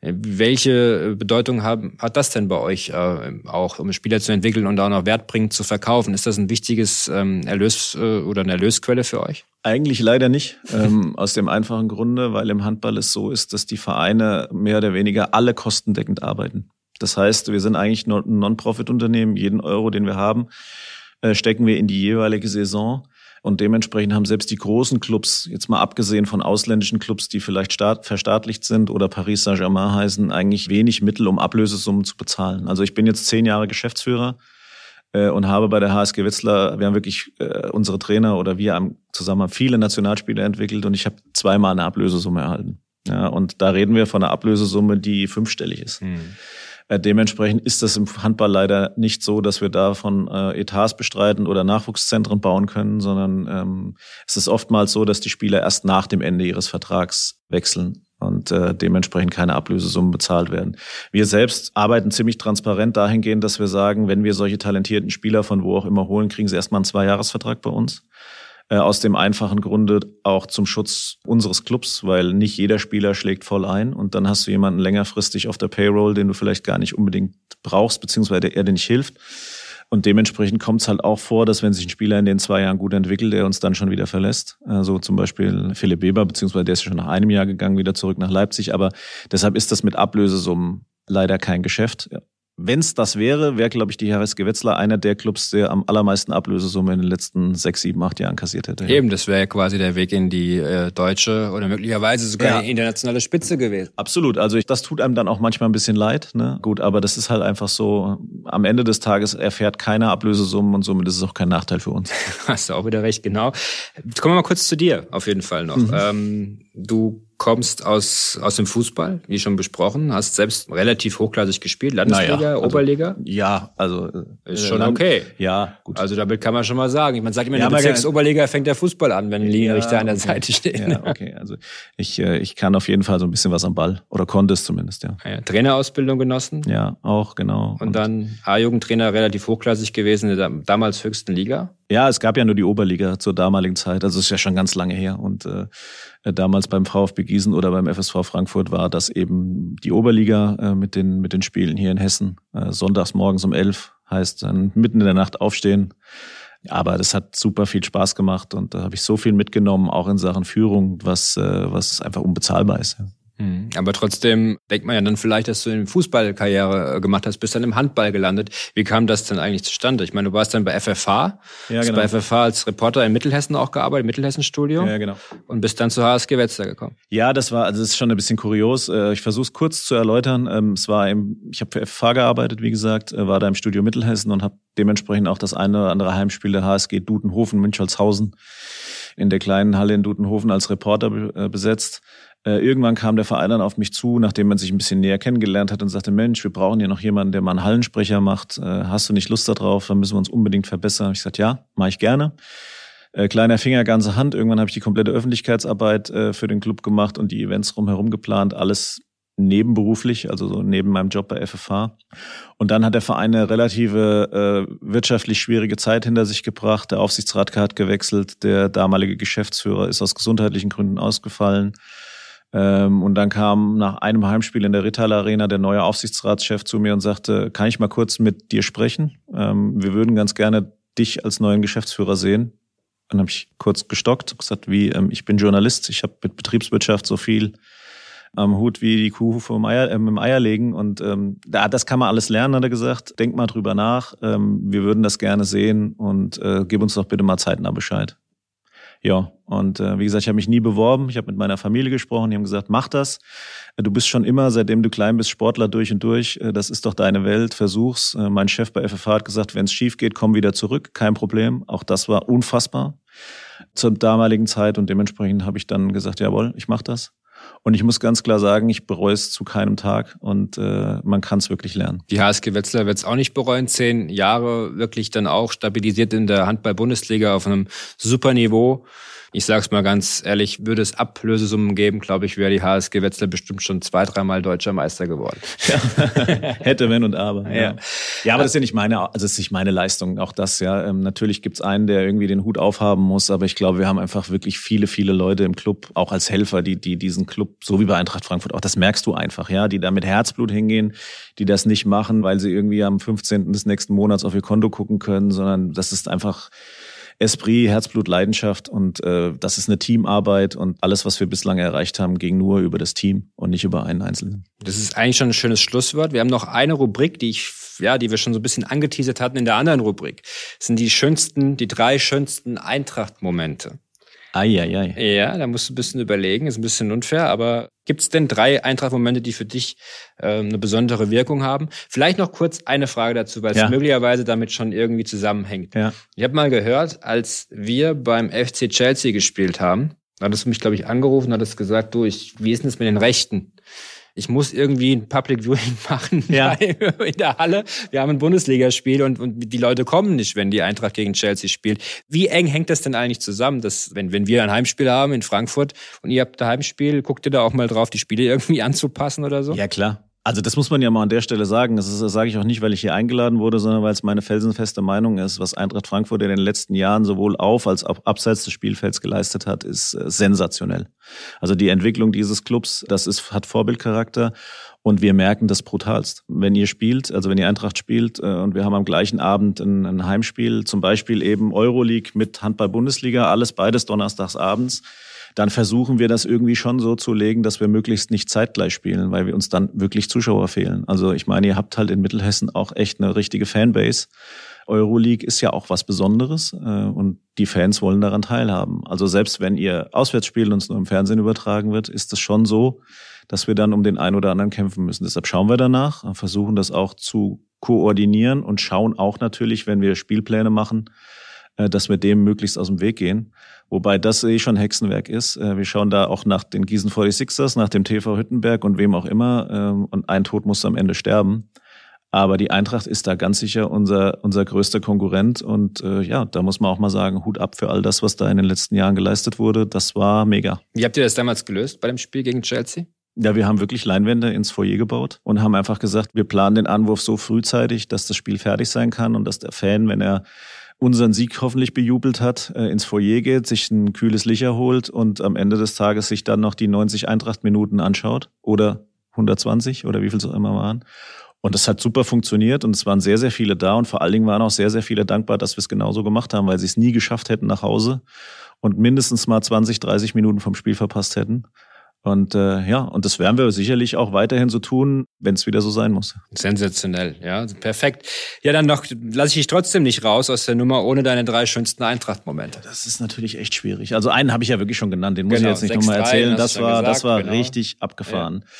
Äh, Welche Bedeutung haben, hat das denn bei euch äh, auch, um Spieler zu entwickeln und auch noch wertbringend zu verkaufen? Ist das ein wichtiges ähm, Erlös äh, oder eine Erlösquelle für euch? Eigentlich leider nicht, ähm, aus dem einfachen Grunde, weil im Handball es so ist, dass die Vereine mehr oder weniger alle kostendeckend arbeiten. Das heißt, wir sind eigentlich nur ein Non-Profit-Unternehmen. Jeden Euro, den wir haben, stecken wir in die jeweilige Saison. Und dementsprechend haben selbst die großen Clubs, jetzt mal abgesehen von ausländischen Clubs, die vielleicht staat, verstaatlicht sind oder Paris Saint-Germain heißen, eigentlich wenig Mittel, um Ablösesummen zu bezahlen. Also ich bin jetzt zehn Jahre Geschäftsführer äh, und habe bei der HSG Wetzlar, wir haben wirklich äh, unsere Trainer oder wir haben zusammen viele Nationalspieler entwickelt und ich habe zweimal eine Ablösesumme erhalten. Ja, und da reden wir von einer Ablösesumme, die fünfstellig ist. Äh, Dementsprechend ist das im Handball leider nicht so, dass wir davon äh, Etats bestreiten oder Nachwuchszentren bauen können, sondern ähm, es ist oftmals so, dass die Spieler erst nach dem Ende ihres Vertrags wechseln und äh, dementsprechend keine Ablösesummen bezahlt werden. Wir selbst arbeiten ziemlich transparent dahingehend, dass wir sagen, wenn wir solche talentierten Spieler von wo auch immer holen, kriegen sie erstmal einen Zweijahresvertrag bei uns. Äh, aus dem einfachen Grunde auch zum Schutz unseres Clubs, weil nicht jeder Spieler schlägt voll ein und dann hast du jemanden längerfristig auf der Payroll, den du vielleicht gar nicht unbedingt brauchst, beziehungsweise er dir nicht hilft. Und dementsprechend kommt es halt auch vor, dass wenn sich ein Spieler in den zwei Jahren gut entwickelt, der uns dann schon wieder verlässt. Also zum Beispiel Philipp Weber, beziehungsweise der ist schon nach einem Jahr gegangen, wieder zurück nach Leipzig. Aber deshalb ist das mit Ablösesummen leider kein Geschäft. Wenn es das wäre, wäre, glaube ich, die HSG Wetzlar einer der Clubs, der am allermeisten Ablösesumme in den letzten sechs, sieben, acht Jahren kassiert hätte. Eben, das wäre ja quasi der Weg in die äh, deutsche oder möglicherweise sogar Ja. die internationale Spitze gewesen. Absolut. Also ich, das tut einem dann auch manchmal ein bisschen leid. Ne? Gut, aber das ist halt einfach so. Am Ende des Tages erfährt keiner Ablösesummen und somit ist es auch kein Nachteil für uns. Hast du auch wieder recht, genau. Kommen wir mal kurz zu dir, auf jeden Fall noch. Ähm, du kommst aus, aus dem Fußball, wie schon besprochen, hast selbst relativ hochklassig gespielt, Landesliga, Naja, also- Oberliga. Ja, also äh, Ist schon Land- okay. Ja, gut. Also damit kann man schon mal sagen. Man sagt immer, Ja, in der aber- Bezirksoberliga fängt der Fußball an, wenn ein Linienrichter Ja, an der. Seite steht. Ja, okay. Also ich, äh, ich kann auf jeden Fall so ein bisschen was am Ball oder konnte es zumindest, ja. Ja, Trainerausbildung genossen Ja, auch genau. und dann A-Jugendtrainer relativ hochklassig gewesen in der damals höchsten Liga. Ja, es gab ja nur die Oberliga zur damaligen Zeit. Also es ist ja schon ganz lange her. Und äh, damals beim VfB Gießen oder beim FSV Frankfurt war das eben die Oberliga äh, mit den mit den Spielen hier in Hessen. Äh, sonntags morgens um elf heißt dann mitten in der Nacht aufstehen. Aber das hat super viel Spaß gemacht und da habe ich so viel mitgenommen, auch in Sachen Führung, was äh, was einfach unbezahlbar ist. Ja. Mhm. Aber trotzdem denkt man ja dann vielleicht, dass du eine Fußballkarriere äh, gemacht hast, bist dann im Handball gelandet. Wie kam das denn eigentlich zustande? Ich meine, du warst dann bei FFH, Ja, hast genau. bei FFH als Reporter in Mittelhessen auch gearbeitet, Mittelhessen-Studio Ja, genau. und bist dann zur HSG Wetzlar gekommen. Ja, das war, also das ist schon ein bisschen kurios. Äh, Ich versuche es kurz zu erläutern. Ähm, Es war im, ich habe für FFH gearbeitet, wie gesagt, äh, war da im Studio Mittelhessen und habe dementsprechend auch das eine oder andere Heimspiel der HSG Dudenhofen, Münchholzhausen in der kleinen Halle in Dudenhofen als Reporter äh, besetzt. Äh, Irgendwann kam der Verein dann auf mich zu, nachdem man sich ein bisschen näher kennengelernt hat und sagte, Mensch, wir brauchen hier noch jemanden, der mal einen Hallensprecher macht. Äh, Hast du nicht Lust darauf? Dann müssen wir uns unbedingt verbessern. Ich sagte, ja, mache ich gerne. Kleiner Finger, ganze Hand. Irgendwann habe ich die komplette Öffentlichkeitsarbeit für den Club gemacht und die Events rumherum geplant. Alles nebenberuflich, also so neben meinem Job bei FFH. Und dann hat der Verein eine relative äh, wirtschaftlich schwierige Zeit hinter sich gebracht. Der Aufsichtsrat hat gewechselt. Der damalige Geschäftsführer ist aus gesundheitlichen Gründen ausgefallen. Ähm, und dann kam nach einem Heimspiel in der Ritthaler Arena der neue Aufsichtsratschef zu mir und sagte, kann ich mal kurz mit dir sprechen? Ähm, wir würden ganz gerne dich als neuen Geschäftsführer sehen. Dann habe ich kurz gestockt, gesagt, wie, ähm, ich bin Journalist, ich habe mit Betriebswirtschaft so viel am Hut wie die Kuh vom Eier, ähm, im Eierlegen. Und ähm, da, das kann man alles lernen, hat er gesagt. Denk mal drüber nach. Ähm, wir würden das gerne sehen und äh, gib uns doch bitte mal zeitnah Bescheid. Ja, und äh, wie gesagt, ich habe mich nie beworben. Ich habe mit meiner Familie gesprochen. Die haben gesagt, mach das. Du bist schon immer, seitdem du klein bist, Sportler durch und durch. Äh, das ist doch deine Welt. Versuch's. Äh, mein Chef bei FFH hat gesagt, wenn es schief geht, komm wieder zurück. Kein Problem. Auch das war unfassbar zur damaligen Zeit. Und dementsprechend habe ich dann gesagt, jawohl, ich mache das. Und ich muss ganz klar sagen, ich bereue es zu keinem Tag und äh, man kann es wirklich lernen. Die HSG Wetzlar wird es auch nicht bereuen. Zehn Jahre wirklich dann auch stabilisiert in der Handball-Bundesliga auf einem super Niveau ich sage es mal ganz ehrlich, würde es Ablösesummen geben, glaube ich, wäre die HSG Wetzlar bestimmt schon zwei, dreimal deutscher Meister geworden. Ja. Hätte, wenn und aber. Ja. ja, ja aber das ist ja nicht meine, also das ist nicht meine Leistung. Auch das, ja. Ähm, natürlich gibt's einen, der irgendwie den Hut aufhaben muss, aber ich glaube, wir haben einfach wirklich viele, viele Leute im Club, auch als Helfer, die, die diesen Club, so wie bei Eintracht Frankfurt, auch das merkst du einfach, ja, die da mit Herzblut hingehen, die das nicht machen, weil sie irgendwie am 15. des nächsten Monats auf ihr Konto gucken können, sondern das ist einfach Esprit, Herzblut, Leidenschaft und äh, das ist eine Teamarbeit und alles, was wir bislang erreicht haben, ging nur über das Team und nicht über einen Einzelnen. Das ist eigentlich schon ein schönes Schlusswort. Wir haben noch eine Rubrik, die ich, ja, die wir schon so ein bisschen angeteasert hatten in der anderen Rubrik. Das sind die schönsten, die drei schönsten Eintracht-Momente. Eieiei. Ja, da musst du ein bisschen überlegen, ist ein bisschen unfair, aber gibt es denn drei Eintracht-Momente, die für dich ähm, eine besondere Wirkung haben? Vielleicht noch kurz eine Frage dazu, weil ja. es möglicherweise damit schon irgendwie zusammenhängt. Ja. Ich habe mal gehört, als wir beim FC Chelsea gespielt haben, da hattest du mich, glaube ich, angerufen, hattest gesagt, du, ich, wie ist denn das mit den Rechten? Ich muss irgendwie ein Public Viewing machen ja. in der Halle. Wir haben ein Bundesligaspiel und, und die Leute kommen nicht, wenn die Eintracht gegen Chelsea spielt. Wie eng hängt das denn eigentlich zusammen, dass wenn, wenn wir ein Heimspiel haben in Frankfurt und ihr habt ein Heimspiel, guckt ihr da auch mal drauf, die Spiele irgendwie anzupassen oder so? Ja, klar. Also das muss man ja mal an der Stelle sagen. Das, das sage ich auch nicht, weil ich hier eingeladen wurde, sondern weil es meine felsenfeste Meinung ist, was Eintracht Frankfurt in den letzten Jahren sowohl auf als auch abseits des Spielfelds geleistet hat, ist äh, sensationell. Also die Entwicklung dieses Clubs, das ist, hat Vorbildcharakter und wir merken das brutalst. Wenn ihr spielt, also wenn ihr Eintracht spielt äh, und wir haben am gleichen Abend ein, ein Heimspiel, zum Beispiel eben Euroleague mit Handball-Bundesliga, alles beides donnerstags abends, dann versuchen wir das irgendwie schon so zu legen, dass wir möglichst nicht zeitgleich spielen, weil wir uns dann wirklich Zuschauer fehlen. Also ich meine, ihr habt halt in Mittelhessen auch echt eine richtige Fanbase. Euroleague ist ja auch was Besonderes äh, und die Fans wollen daran teilhaben. Also selbst wenn ihr auswärts spielt und es nur im Fernsehen übertragen wird, ist es schon so, dass wir dann um den einen oder anderen kämpfen müssen. Deshalb schauen wir danach, versuchen das auch zu koordinieren und schauen auch natürlich, wenn wir Spielpläne machen, dass wir dem möglichst aus dem Weg gehen. Wobei das eh schon Hexenwerk ist. Äh, wir schauen da auch nach den Gießen 46ers, nach dem TV Hüttenberg und wem auch immer. Ähm, und ein Tod muss am Ende sterben. Aber die Eintracht ist da ganz sicher unser, unser größter Konkurrent. Und äh, ja, da muss man auch mal sagen, Hut ab für all das, was da in den letzten Jahren geleistet wurde. Das war mega. Wie habt ihr das damals gelöst bei dem Spiel gegen Chelsea? Ja, wir haben wirklich Leinwände ins Foyer gebaut und haben einfach gesagt, wir planen den Anwurf so frühzeitig, dass das Spiel fertig sein kann und dass der Fan, wenn er unseren Sieg hoffentlich bejubelt hat, äh, ins Foyer geht, sich ein kühles Licher holt und am Ende des Tages sich dann noch die 90 Eintracht-Minuten anschaut oder 120 oder wie viel es auch immer waren. Und das hat super funktioniert und es waren sehr, sehr viele da und vor allen Dingen waren auch sehr, sehr viele dankbar, dass wir es genauso gemacht haben, weil sie es nie geschafft hätten nach Hause und mindestens mal 20, 30 Minuten vom Spiel verpasst hätten. Und äh, ja, und das werden wir sicherlich auch weiterhin so tun, wenn es wieder so sein muss. Sensationell, ja, perfekt. Ja, dann noch lasse ich dich trotzdem nicht raus aus der Nummer ohne deine drei schönsten Eintracht-Momente. Das ist natürlich echt schwierig. Also einen habe ich ja wirklich schon genannt, den muss genau, ich jetzt nicht nochmal erzählen. Das war, gesagt, das war genau. richtig abgefahren. Ja.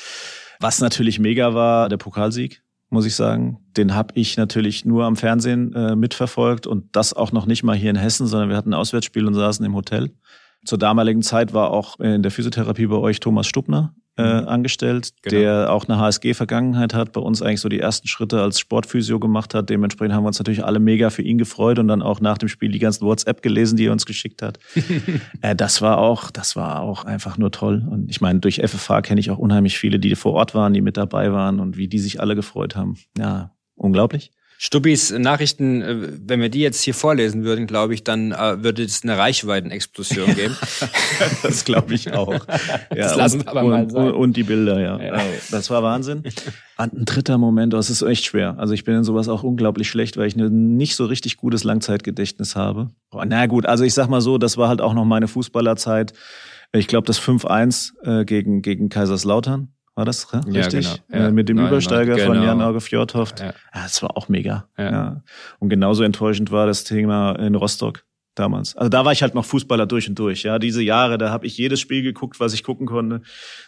Was natürlich mega war, der Pokalsieg muss ich sagen. Den habe ich natürlich nur am Fernsehen äh, mitverfolgt und das auch noch nicht mal hier in Hessen, sondern wir hatten ein Auswärtsspiel und saßen im Hotel. Zur damaligen Zeit war auch in der Physiotherapie bei euch Thomas Stubner äh, mhm. angestellt, genau. der auch eine HSG-Vergangenheit hat, bei uns eigentlich so die ersten Schritte als Sportphysio gemacht hat. Dementsprechend haben wir uns natürlich alle mega für ihn gefreut und dann auch nach dem Spiel die ganzen WhatsApp gelesen, die er uns geschickt hat. äh, das war auch, das war auch einfach nur toll. Und ich meine, durch FFH kenne ich auch unheimlich viele, die vor Ort waren, die mit dabei waren und wie die sich alle gefreut haben. Ja, unglaublich. Stubbis Nachrichten, äh, wenn wir die jetzt hier vorlesen würden, glaube ich, dann äh, würde es eine Reichweitenexplosion geben. das glaube ich auch. Ja, das lassen wir aber und, mal sein. Und die Bilder, ja. ja. Das war Wahnsinn. Ein dritter Moment, das ist echt schwer. Also ich bin in sowas auch unglaublich schlecht, weil ich ein nicht so richtig gutes Langzeitgedächtnis habe. Na gut, also ich sag mal so, das war halt auch noch meine Fußballerzeit. Ich glaube, das 5-1 äh, gegen, gegen Kaiserslautern war das richtig? Ja, genau. Ja. Mit dem Nein, Übersteiger genau. von Jan Auge Fjordhoft. Ja. ja, das war auch mega. Ja. ja. Und genauso enttäuschend war das Thema in Rostock. damals. Also da war ich halt noch Fußballer durch und durch. Ja, diese Jahre, da habe ich jedes Spiel geguckt, was ich gucken konnte.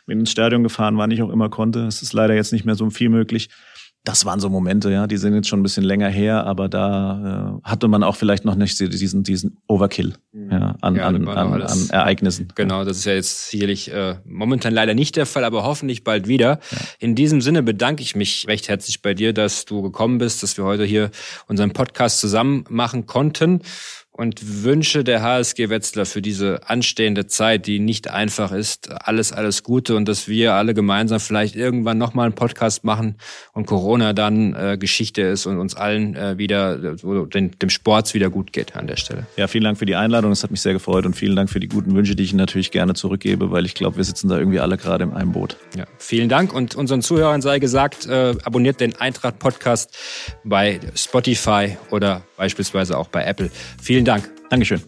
Bin ins Stadion gefahren, wann ich auch immer konnte. Es ist leider jetzt nicht mehr so viel möglich das waren so Momente, ja, die sind jetzt schon ein bisschen länger her, aber da äh, hatte man auch vielleicht noch nicht diesen, diesen Overkill mhm. ja, an, ja, an, an, an, Ereignissen. Genau, das ist ja jetzt sicherlich äh, momentan leider nicht der Fall, aber hoffentlich bald wieder. Ja. In diesem Sinne bedanke ich mich recht herzlich bei dir, dass du gekommen bist, dass wir heute hier unseren Podcast zusammen machen konnten und wünsche der HSG Wetzlar für diese anstehende Zeit, die nicht einfach ist, alles, alles Gute und dass wir alle gemeinsam vielleicht irgendwann nochmal einen Podcast machen und Corona dann äh, Geschichte ist und uns allen äh, wieder, äh, den, dem Sports wieder gut geht an der Stelle. Ja, vielen Dank für die Einladung, es hat mich sehr gefreut und vielen Dank für die guten Wünsche, die ich natürlich gerne zurückgebe, weil ich glaube, wir sitzen da irgendwie alle gerade in einem Boot. Ja, vielen Dank und unseren Zuhörern sei gesagt, äh, abonniert den Eintracht Podcast bei Spotify oder beispielsweise auch bei Apple. Vielen Dank. Dankeschön.